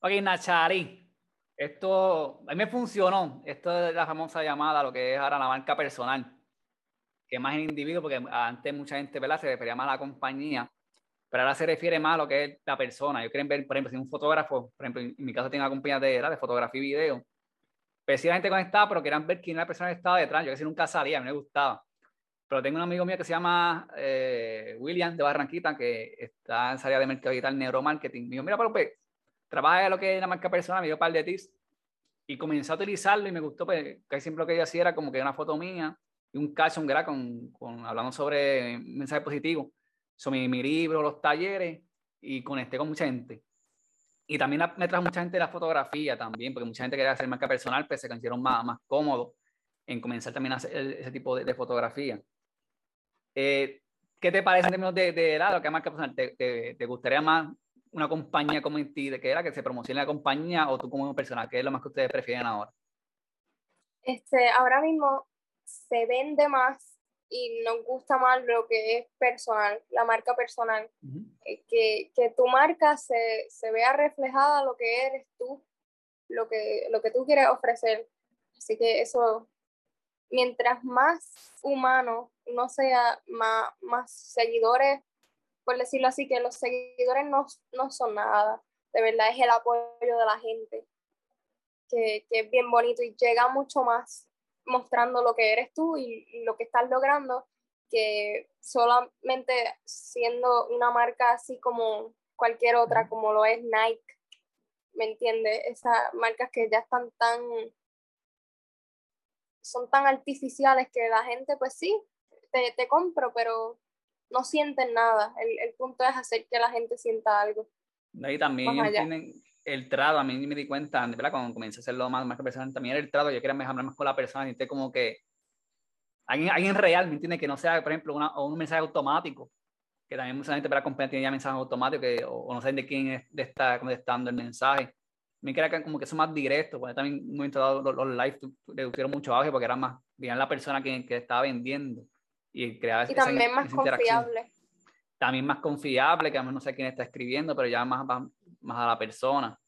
Ok, Nachari. Esto, a mí me funcionó. Esto es la famosa llamada, lo que es ahora la marca personal. Que más en individuo, porque antes mucha gente ¿verdad? se refería más a la compañía, pero ahora se refiere más a lo que es la persona. Yo quieren ver, por ejemplo, si un fotógrafo, por ejemplo, en mi caso tengo una compañía de, de fotografía y video, pues si la gente conectada, pero querían ver quién era la persona que estaba detrás. Yo casi nunca salía, a mí me gustaba. Pero tengo un amigo mío que se llama eh, William de Barranquita, que está en área de mercado digital, neuromarketing. Me dijo, mira, pero pues, trabaja lo que es la marca personal, me dio un par de tips y comencé a utilizarlo y me gustó, pues casi siempre lo que ella hacía era como que una foto mía y un caption que con, con, hablando sobre mensajes positivos, sobre mi, libro, los talleres y conecté con mucha gente. Y también me trajo mucha gente la fotografía también, porque mucha gente quería hacer marca personal, pues se sintieron más, más cómodos en comenzar también a hacer ese tipo de, fotografía. Eh, ¿Qué te parece en términos de, de, lado que marca personal? ¿Te, te, te gustaría más una compañía como en ti, de que era que se promocione la compañía o tú como persona? ¿Qué es lo más que ustedes prefieren ahora? Este, ahora mismo se vende más y nos gusta más lo que es personal, la marca personal. Eh, que, que, tu marca se, se, vea reflejada lo que eres tú, lo que, lo que tú quieres ofrecer. Así que eso, mientras más humano no sea, más, más seguidores por decirlo así, que los seguidores no, no son nada, de verdad es el apoyo de la gente, que, que, es bien bonito y llega mucho más mostrando lo que eres tú y, lo que estás logrando, que solamente siendo una marca así como cualquier otra, como lo es Nike, ¿me entiendes? Esas marcas que ya están tan, son tan artificiales que la gente, pues sí, te, te compro, pero no sienten nada. El, el, punto es hacer que la gente sienta algo. Y también tienen el trato, a mí me di cuenta, ¿verdad? Cuando comencé a hacerlo más, más que personal, también el trato, yo quería mejorar más con la persona, y como que alguien, alguien real, ¿me entiendes? Que no sea, por ejemplo, una, o un mensaje automático, que también mucha gente para compañía tiene ya mensajes automáticos, que, o, no saben de quién es, de está contestando el mensaje. Me que como que eso más directo, porque también muy entrado los, los live tuvieron mucho auge porque era más bien la persona que, que estaba vendiendo y crear y también más confiable. También más confiable, que a no sé quién está escribiendo, pero ya más, más a la persona.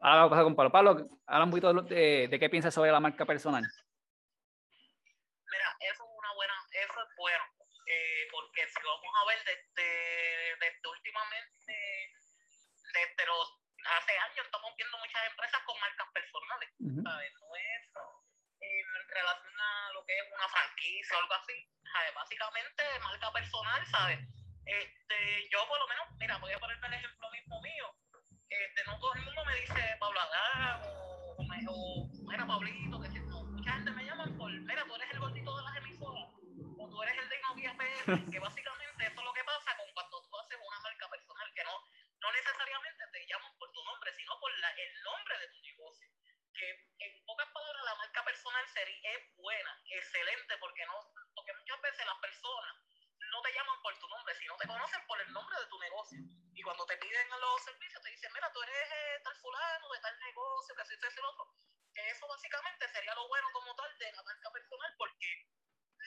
Ahora vamos a pasar con Pablo. Pablo, habla un poquito de, de, qué piensas sobre la marca personal. Mira, eso es una buena, eso es bueno, eh, porque si vamos a ver desde, desde últimamente, desde los, hace años estamos viendo muchas empresas con marcas personales, ¿sabes? No es en relación a lo que es básicamente marca personal, ¿sabes? Este, yo por lo menos, mira, voy a ponerme el ejemplo mismo mío. Este, no todo el mundo me dice Pablo Adán o, o, mira, Pablito, que no, mucha gente me llama por, mira, tú eres el gordito de las emisoras, o tú eres el de Novia PM, que básicamente eso es lo que pasa con cuando tú haces una marca personal, que no, necesariamente te llaman por tu nombre, sino por la, el nombre de tu negocio. Que en pocas palabras la marca personal sería, es buena, excelente, porque no, porque muchas veces las personas no te llaman por tu nombre, sino te conocen por el nombre de tu negocio. Y cuando te piden los servicios, te dicen, mira, tú eres eh, tal fulano de tal negocio, que así, es el otro. Que eso básicamente sería lo bueno como tal de la marca personal, porque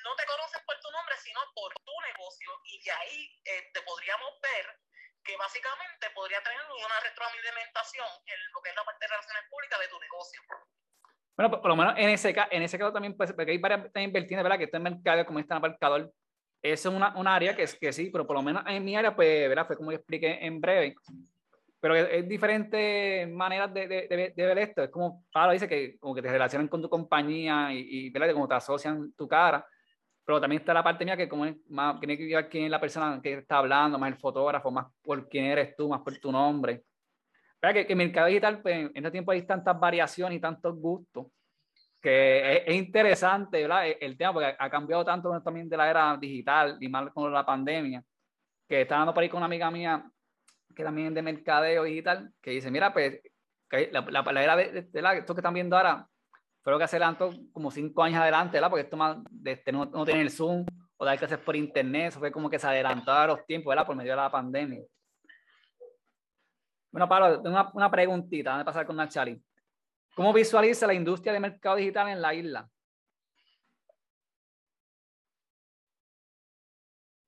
no te conocen por tu nombre, sino por tu negocio. Y de ahí eh, te podríamos ver que básicamente podría tener una retroalimentación en lo que es la parte de relaciones públicas de tu negocio. Bueno, por, lo menos en ese, en ese caso también, pues, porque hay varias inversiones, ¿verdad? Que está en mercado como está en aparcador eso es una, una, área que, es, que sí, pero por lo menos en mi área, pues, ¿verdad? Fue como yo expliqué en breve. Pero es, diferentes maneras de, de, de, ver esto. Es como Pablo dice que como que te relacionan con tu compañía y, y ¿verdad? Como te asocian tu cara. Pero también está la parte mía que como es más, tiene que ver quién es la persona que está hablando, más el fotógrafo, más por quién eres tú, más por tu nombre. ¿Verdad? Que, que el mercado digital, pues, en este tiempo hay tantas variaciones y tantos gustos que es, interesante, ¿verdad? E, el, tema, porque ha cambiado tanto también de la era digital y más con la pandemia, que estaba hablando por ahí con una amiga mía que también es de mercadeo digital, que dice, mira, pues, la, la, era de, de, la, esto que están viendo ahora, fue lo que se adelantó como cinco años adelante, ¿verdad? Porque esto más, de, este, no, no tiene el Zoom, o dar clases por internet, eso fue como que se adelantó a los tiempos, ¿verdad? Por medio de la pandemia. Bueno, Pablo, tengo una, una preguntita, vamos a pasar con Nachali. ¿Cómo visualiza la industria de mercado digital en la isla?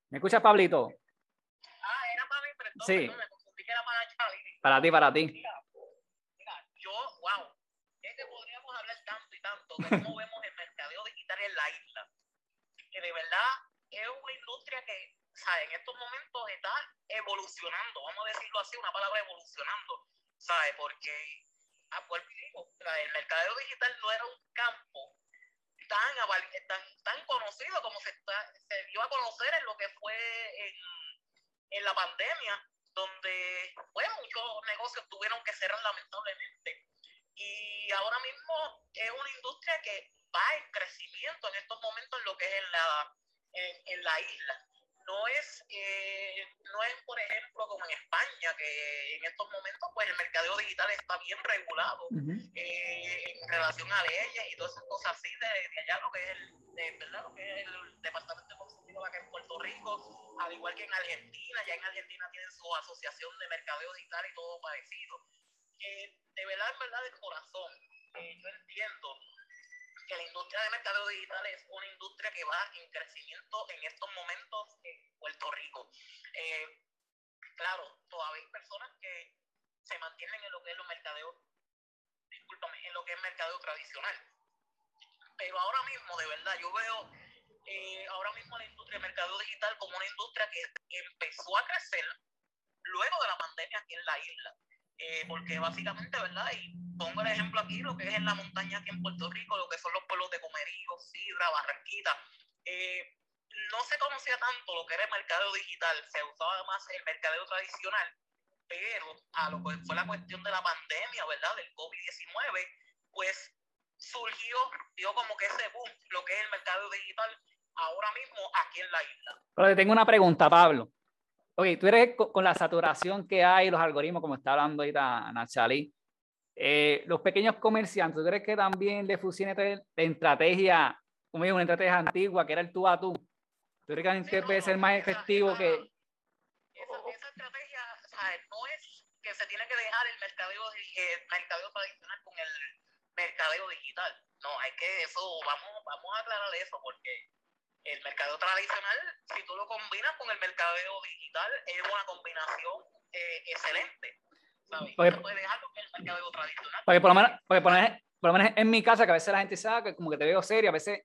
¿Me escuchas, Pablito? Ah, era para mí, pero sí. me confundí que era para Charlie. Para ti, para ti. Mira, mira, yo, wow, es que podríamos hablar tanto y tanto de cómo vemos el mercadeo digital en la isla. Que de verdad es una industria que, ¿sabes? En estos momentos está evolucionando, vamos a decirlo así, una palabra evolucionando, ¿sabes? Porque a el mercadeo digital no era un campo tan, tan, tan conocido como se, se dio a conocer en lo que fue en, en la pandemia, donde pues, muchos negocios tuvieron que cerrar lamentablemente. Y ahora mismo es una industria que va en crecimiento en estos momentos en lo que es en la, en, en la isla no es, eh, no es, por ejemplo, como en España, que en estos momentos pues el mercadeo digital está bien regulado eh, en relación a leyes y todas esas cosas así de, allá, lo que es el, de, ¿verdad? Lo que es el Departamento de Consumidor acá en Puerto Rico, al igual que en Argentina, ya en Argentina tienen su asociación de mercadeo digital y todo parecido. Eh, de verdad, verdad, de corazón, yo entiendo que la industria de mercado digital es una industria que va en crecimiento en estos momentos en Puerto Rico. Eh, claro, todavía hay personas que se mantienen en lo que es los mercadeos, discúlpame, en lo que es mercadeo tradicional. Pero ahora mismo, de verdad, yo veo eh, ahora mismo la industria de mercado digital como una industria que empezó a crecer luego de la pandemia aquí en la isla. Eh, porque básicamente, ¿verdad? Y pongo el ejemplo aquí, lo que es en la montaña aquí en Puerto Rico, lo que son los pueblos de Comerío, Sidra, Barranquita. Eh, no se conocía tanto lo que era el mercado digital, se usaba más el mercadeo tradicional, pero a lo que fue la cuestión de la pandemia, ¿verdad? Del COVID-19, pues surgió, dio como que ese boom, lo que es el mercado digital ahora mismo aquí en la isla. Pero tengo una pregunta, Pablo. Oye, tú eres con, la saturación que hay, los algoritmos, como está hablando ahorita Nachali, eh, los pequeños comerciantes, ¿tú crees que también le funcione la estrategia, como digo, una estrategia antigua, que era el tú a tú? ¿Tú crees que puede ser más efectivo que...? Esa, esa estrategia, ¿sabes? no es que se tiene que dejar el mercadeo, el mercadeo tradicional con el mercadeo digital. No, hay que eso, vamos, vamos a aclarar eso, porque el mercado tradicional, si tú lo combinas con el mercadeo digital, es una combinación eh, excelente. ¿sabes? Porque, no puedes dejarlo con el mercadeo tradicional. Porque por lo, menos, porque por, lo menos, en mi casa, que a veces la gente sabe que como que te veo serio, a veces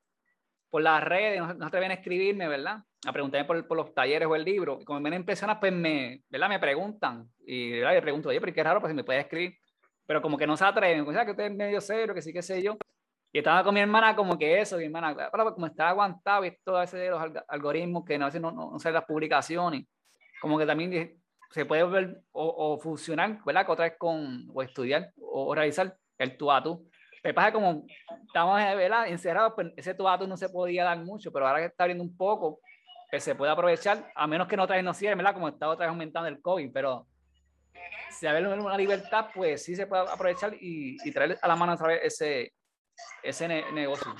por las redes no, no atreven a escribirme, ¿verdad? A preguntarme por, por, los talleres o el libro. Y como me impresiona, pues me, ¿verdad? me preguntan. Y ¿verdad? le pregunto, oye, pero qué raro, pues si me puedes escribir. Pero como que no se atreven, o sea, que usted es medio serio, que sí, que sé yo. Y estaba con mi hermana como que eso, mi hermana, como estaba aguantado y todo ese de los algoritmos que no, no, no, no sé las publicaciones, como que también se puede ver o, o funcionar, ¿verdad? otra vez con, o estudiar o, realizar el tú a tú. Me pasa como estamos ¿verdad? encerrados, pues ese tú a tú no se podía dar mucho, pero ahora que está abriendo un poco, pues se puede aprovechar, a menos que no otra vez no cierre, ¿verdad? Como está otra vez aumentando el COVID, pero si hay una libertad, pues sí se puede aprovechar y, y traer a la mano otra vez ese, ese negocio.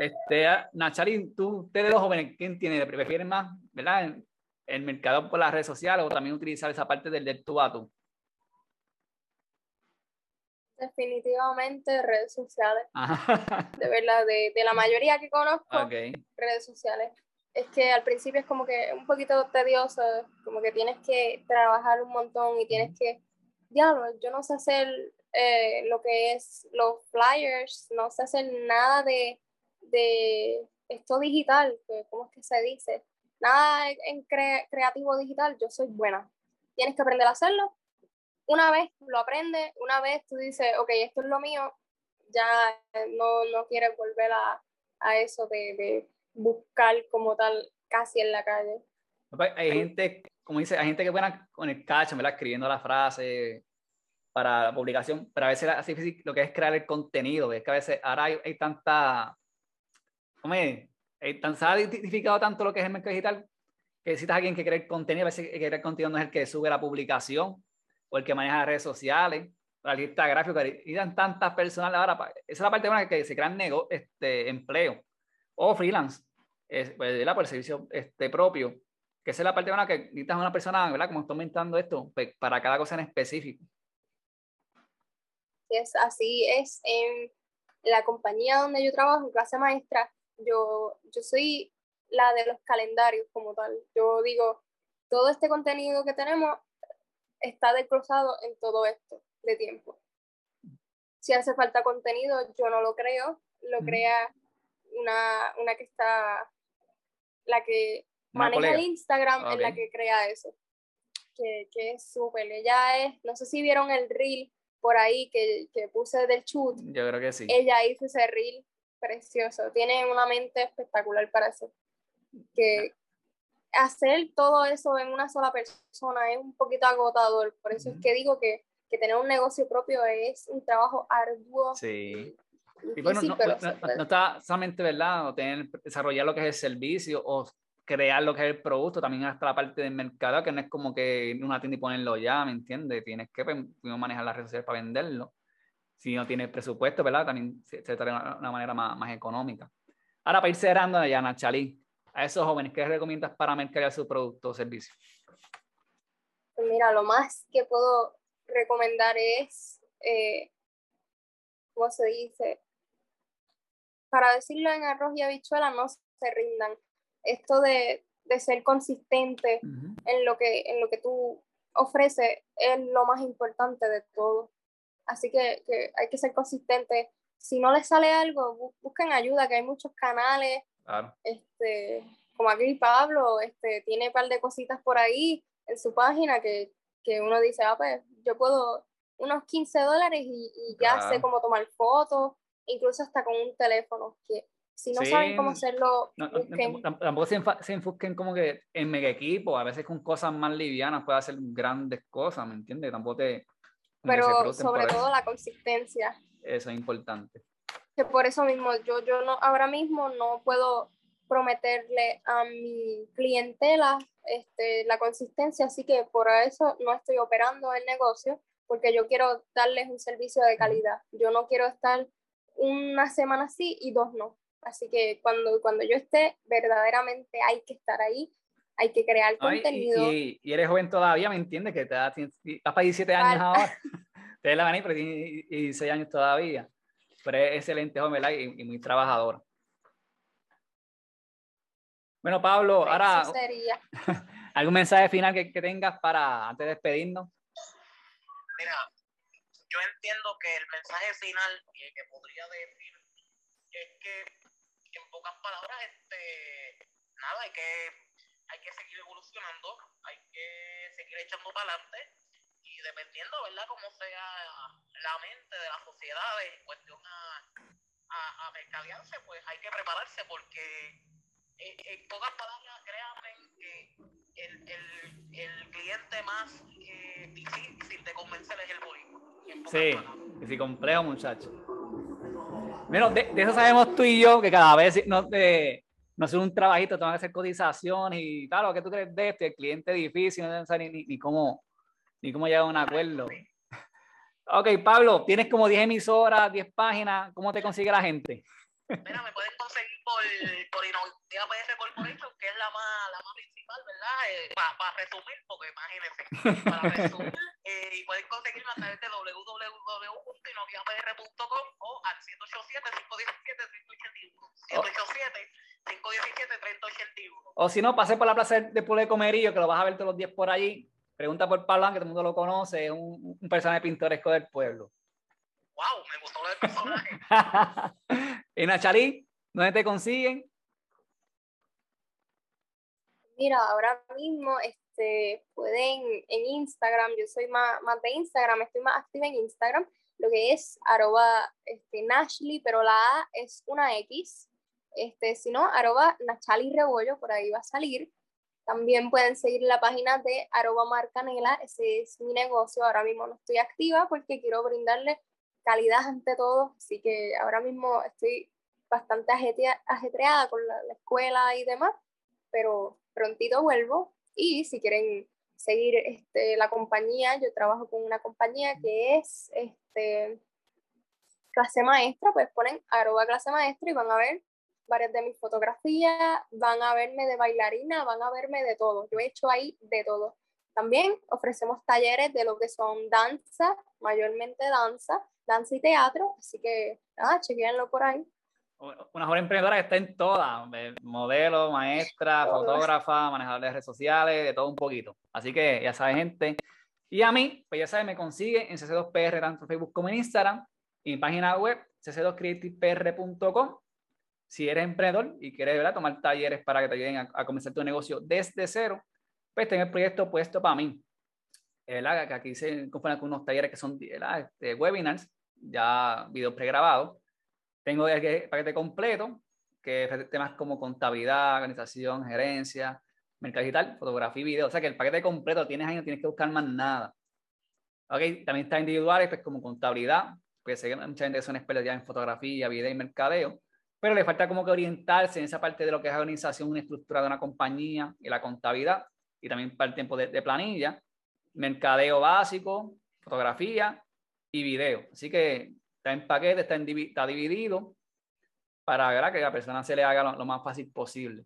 Este, Nachalín, tú, ustedes los jóvenes, ¿quién tiene? ¿Prefieren más, verdad? El, mercado por las redes sociales o también utilizar esa parte del, del tú a tú? Definitivamente redes sociales. De verdad, de, de, la mayoría que conozco, redes sociales. Es que al principio es como que un poquito tedioso, como que tienes que trabajar un montón y tienes que, ya, yo no sé hacer eh, lo que es los flyers, no sé hacer nada de, de esto digital, ¿cómo es que se dice? Nada en creativo digital, yo soy buena. Tienes que aprender a hacerlo. Una vez lo aprendes, una vez tú dices, ok, esto es lo mío, ya no, no quieres volver a, a eso de, de, buscar como tal casi en la calle. Hay gente, como dice, hay gente que buena con el cacho, ¿verdad? Escribiendo la frase, para la publicación, pero a veces es difícil lo que es crear el contenido, es que a veces ahora hay, hay tanta, hombre, hay tan, se ha identificado tanto lo que es el mercado digital que necesitas a alguien que cree el contenido, a veces que crea el contenido no es el que sube la publicación o el que maneja las redes sociales, la lista gráfica, y dan tantas personas ahora, esa es la parte una que se crean nego, este, empleo o freelance, es, pues, por el servicio este, propio, que esa es la parte una que necesitas una persona, ¿verdad? Como estoy comentando esto, pues, para cada cosa en específico es así es en la compañía donde yo trabajo, en clase maestra, yo, yo soy la de los calendarios como tal. Yo digo, todo este contenido que tenemos está desglosado en todo esto de tiempo. Si hace falta contenido, yo no lo creo, lo crea una, una que está, la que maneja el Instagram, en la que crea eso, que, que es súper. Ella es, no sé si vieron el reel por ahí que, que puse del chut. Yo creo que sí. Ella hizo ese reel precioso. Tiene una mente espectacular para eso. Que hacer todo eso en una sola persona es un poquito agotador. Por eso es que digo que, que tener un negocio propio es un trabajo arduo. Sí. Y bueno, no, no, está solamente, ¿verdad? O tener, desarrollar lo que es el servicio o crear lo que es el producto, también hasta la parte del mercado, que no es como que una tienda y ponerlo ya, ¿me entiendes? Tienes que pues, manejar las redes sociales para venderlo. Si no tienes presupuesto, ¿verdad? También se, trata de una, manera más, más, económica. Ahora, para ir cerrando, ya, Nachalí, a esos jóvenes, ¿qué recomiendas para mercadear su producto o servicio? Pues mira, lo más que puedo recomendar es, eh, ¿cómo se dice? Para decirlo en arroz y habichuela, no se rindan esto de, de ser consistente en, lo que, en lo que tú ofreces es lo más importante de todo. Así que, que, hay que ser consistente. Si no les sale algo, busquen ayuda, que hay muchos canales. Este, como aquí Pablo, este, tiene un par de cositas por ahí en su página que, que uno dice, ah, pues yo puedo unos 15 dólares y, y ya sé cómo tomar fotos, incluso hasta con un teléfono, que si no saben cómo hacerlo, tampoco se, se, enfoquen como que en mega equipo, a veces con cosas más livianas puede hacer grandes cosas, ¿me entiendes? Tampoco te... Pero sobre todo la consistencia. Eso es importante. Que por eso mismo, yo, yo no, ahora mismo no puedo prometerle a mi clientela este, la consistencia, así que por eso no estoy operando el negocio, porque yo quiero darles un servicio de calidad. Yo no quiero estar una semana sí y dos no. Así que cuando, cuando yo esté, verdaderamente hay que estar ahí, hay que crear contenido. Y, y, eres joven todavía, ¿me entiendes? Que te das, vas para 17 años ahora. te la venir, pero tienes 16 años todavía. Pero es excelente joven, ¿verdad? Y, muy trabajador. Bueno, Pablo, ahora. ¿Algún mensaje final que, que, tengas para antes de despedirnos? Mira, yo entiendo que el mensaje final que podría decir es que en pocas palabras, este, nada, hay que, hay que seguir evolucionando, hay que seguir echando para adelante y dependiendo, ¿verdad?, cómo sea la mente de las sociedades en cuestión a, a, a mercadearse, pues hay que prepararse porque eh, en pocas palabras, créanme que el, el, el cliente más eh, difícil de convencer es el boricua. Sí, es complejo, muchacho. Bueno, de, eso sabemos tú y yo, que cada vez nos, de, no hacer un trabajito, tengo que hacer cotizaciones y claro, ¿qué tú crees de este? El cliente difícil, no sabe ni, ni, cómo, ni cómo llegar a un acuerdo. Ok, Pablo, tienes como 10 emisoras, 10 páginas, ¿cómo te consigue la gente? Mira, me pueden conseguir por, por Innovativa PR Corporation, que es la más, la más principal, ¿verdad? Eh, Para resumir, porque imagínense, para resumir, eh, y pueden conseguirlo a través de www.innoviapr.com o al 187-517-3081. 187-517-3081. O si no, pase por la plaza de Pueblo de Comerillo, que lo vas a ver todos los días por allí. Pregunta por Pablo, que todo el mundo lo conoce, es un, un personaje pintoresco del pueblo. ¡Wow! Me gustó lo del personaje. ¿Y Nachari? ¿Dónde te consiguen? Mira, ahora mismo este, pueden en Instagram, yo soy más, más de Instagram, estoy más activa en Instagram, lo que es arroba este, Nashly, pero la A es una X, este, si no, arroba Nachali Rebollo, por ahí va a salir. También pueden seguir la página de arroba Marcanela, ese es mi negocio, ahora mismo no estoy activa porque quiero brindarle calidad ante todo, así que ahora mismo estoy bastante ajetreada con la, escuela y demás, pero prontito vuelvo y si quieren seguir este, la compañía, yo trabajo con una compañía que es este, clase maestra, pues ponen arroba clase maestra y van a ver varias de mis fotografías, van a verme de bailarina, van a verme de todo. Yo he hecho ahí de todo. También ofrecemos talleres de lo que son danza, mayormente danza, danza y teatro, así que nada, chequenlo por ahí. Una joven emprendedora que está en todas, modelo, maestra, fotógrafa, manejadora de redes sociales, de todo un poquito. Así que ya saben, gente. Y a mí, pues ya saben, me consigue en CC2PR, tanto en Facebook como en Instagram, y mi página web, cc2creativepr.com. Si eres emprendedor y quieres ¿verdad? tomar talleres para que te ayuden a, comenzar tu negocio desde cero, pues tengo el proyecto puesto para mí. ¿verdad? Que aquí se conforman con unos talleres que son este, webinars ya video pregrabado. Tengo el paquete completo, que es temas como contabilidad, organización, gerencia, mercado digital, fotografía y video. O sea que el paquete completo tienes ahí, no tienes que buscar más nada. Ok, también está individuales, pues como contabilidad, pues sé que mucha gente son expertos ya en fotografía, video y mercadeo, pero le falta como que orientarse en esa parte de lo que es organización, una estructura de una compañía y la contabilidad, y también para el tiempo de planilla, mercadeo básico, fotografía y video. Así que está en paquete, está, está dividido para que la persona se le haga lo, más fácil posible.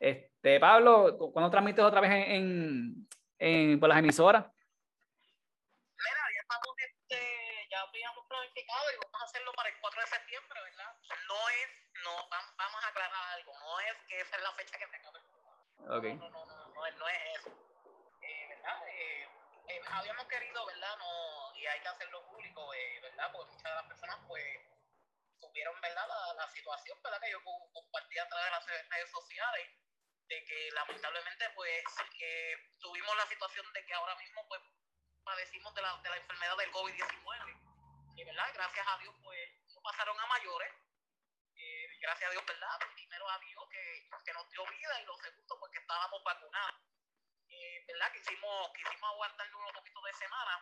Este, Pablo, ¿cuándo transmites otra vez en, en, por las emisoras? Mira, ya estamos, este, ya habíamos planificado y vamos a hacerlo para el 4 de septiembre, ¿verdad? No es, no, vamos a aclarar algo, no es que esa es la fecha que se acabe. Okay. No, no, no, no, no, no es eso. Eh, ¿Verdad? Eh, eh, habíamos querido, ¿verdad? No, y hay que hacerlo público, eh, ¿verdad? Porque muchas de las personas, pues, tuvieron, ¿verdad? La, situación, ¿verdad? Que yo compartí a través de las redes sociales, de que lamentablemente, pues, eh, tuvimos la situación de que ahora mismo, pues, padecimos de la, de la enfermedad del COVID-19. Y, ¿verdad? Gracias a Dios, pues, no pasaron a mayores. Gracias a Dios, ¿verdad? Primero a Dios que, que nos dio vida y lo segundo, pues, que estábamos vacunados. Eh, ¿verdad? Quisimos, quisimos aguantarle unos poquitos de semana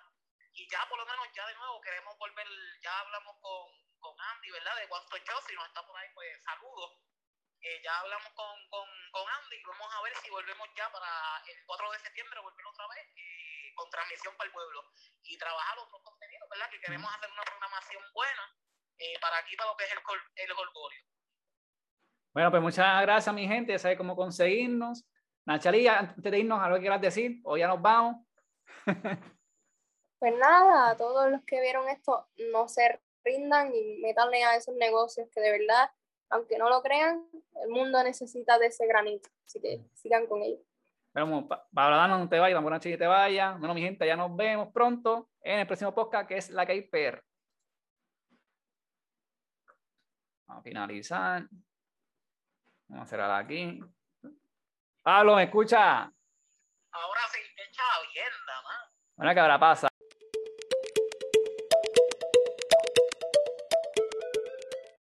y ya por lo menos ya de nuevo queremos volver, ya hablamos con, con Andy, ¿verdad? De Guasto Show, si nos está por ahí, pues saludos. Eh, ya hablamos con, con, con, Andy y vamos a ver si volvemos ya para el 4 de septiembre, volver otra vez eh, con transmisión para el pueblo y trabajar otros contenidos, ¿verdad? Que queremos hacer una programación buena eh, para aquí, para lo que es el, el Golgorio. Bueno, pues muchas gracias, mi gente. Ya sabe cómo conseguirnos. Nachalí, antes de irnos, ¿algo que quieras decir? ¿O ya nos vamos? pues nada, a todos los que vieron esto, no se rindan y metanle a esos negocios que de verdad, aunque no lo crean, el mundo necesita de ese granito. Así que sigan con ellos. Vamos, para no te vayas, buenas noches te vaya. Bueno, mi gente, ya nos vemos pronto en el próximo podcast que es la que hay per. Vamos a finalizar. Vamos a cerrar aquí. Pablo, ¿me escucha? Ahora sí, echa vienda, man. Bueno, ¿qué habrá pasado?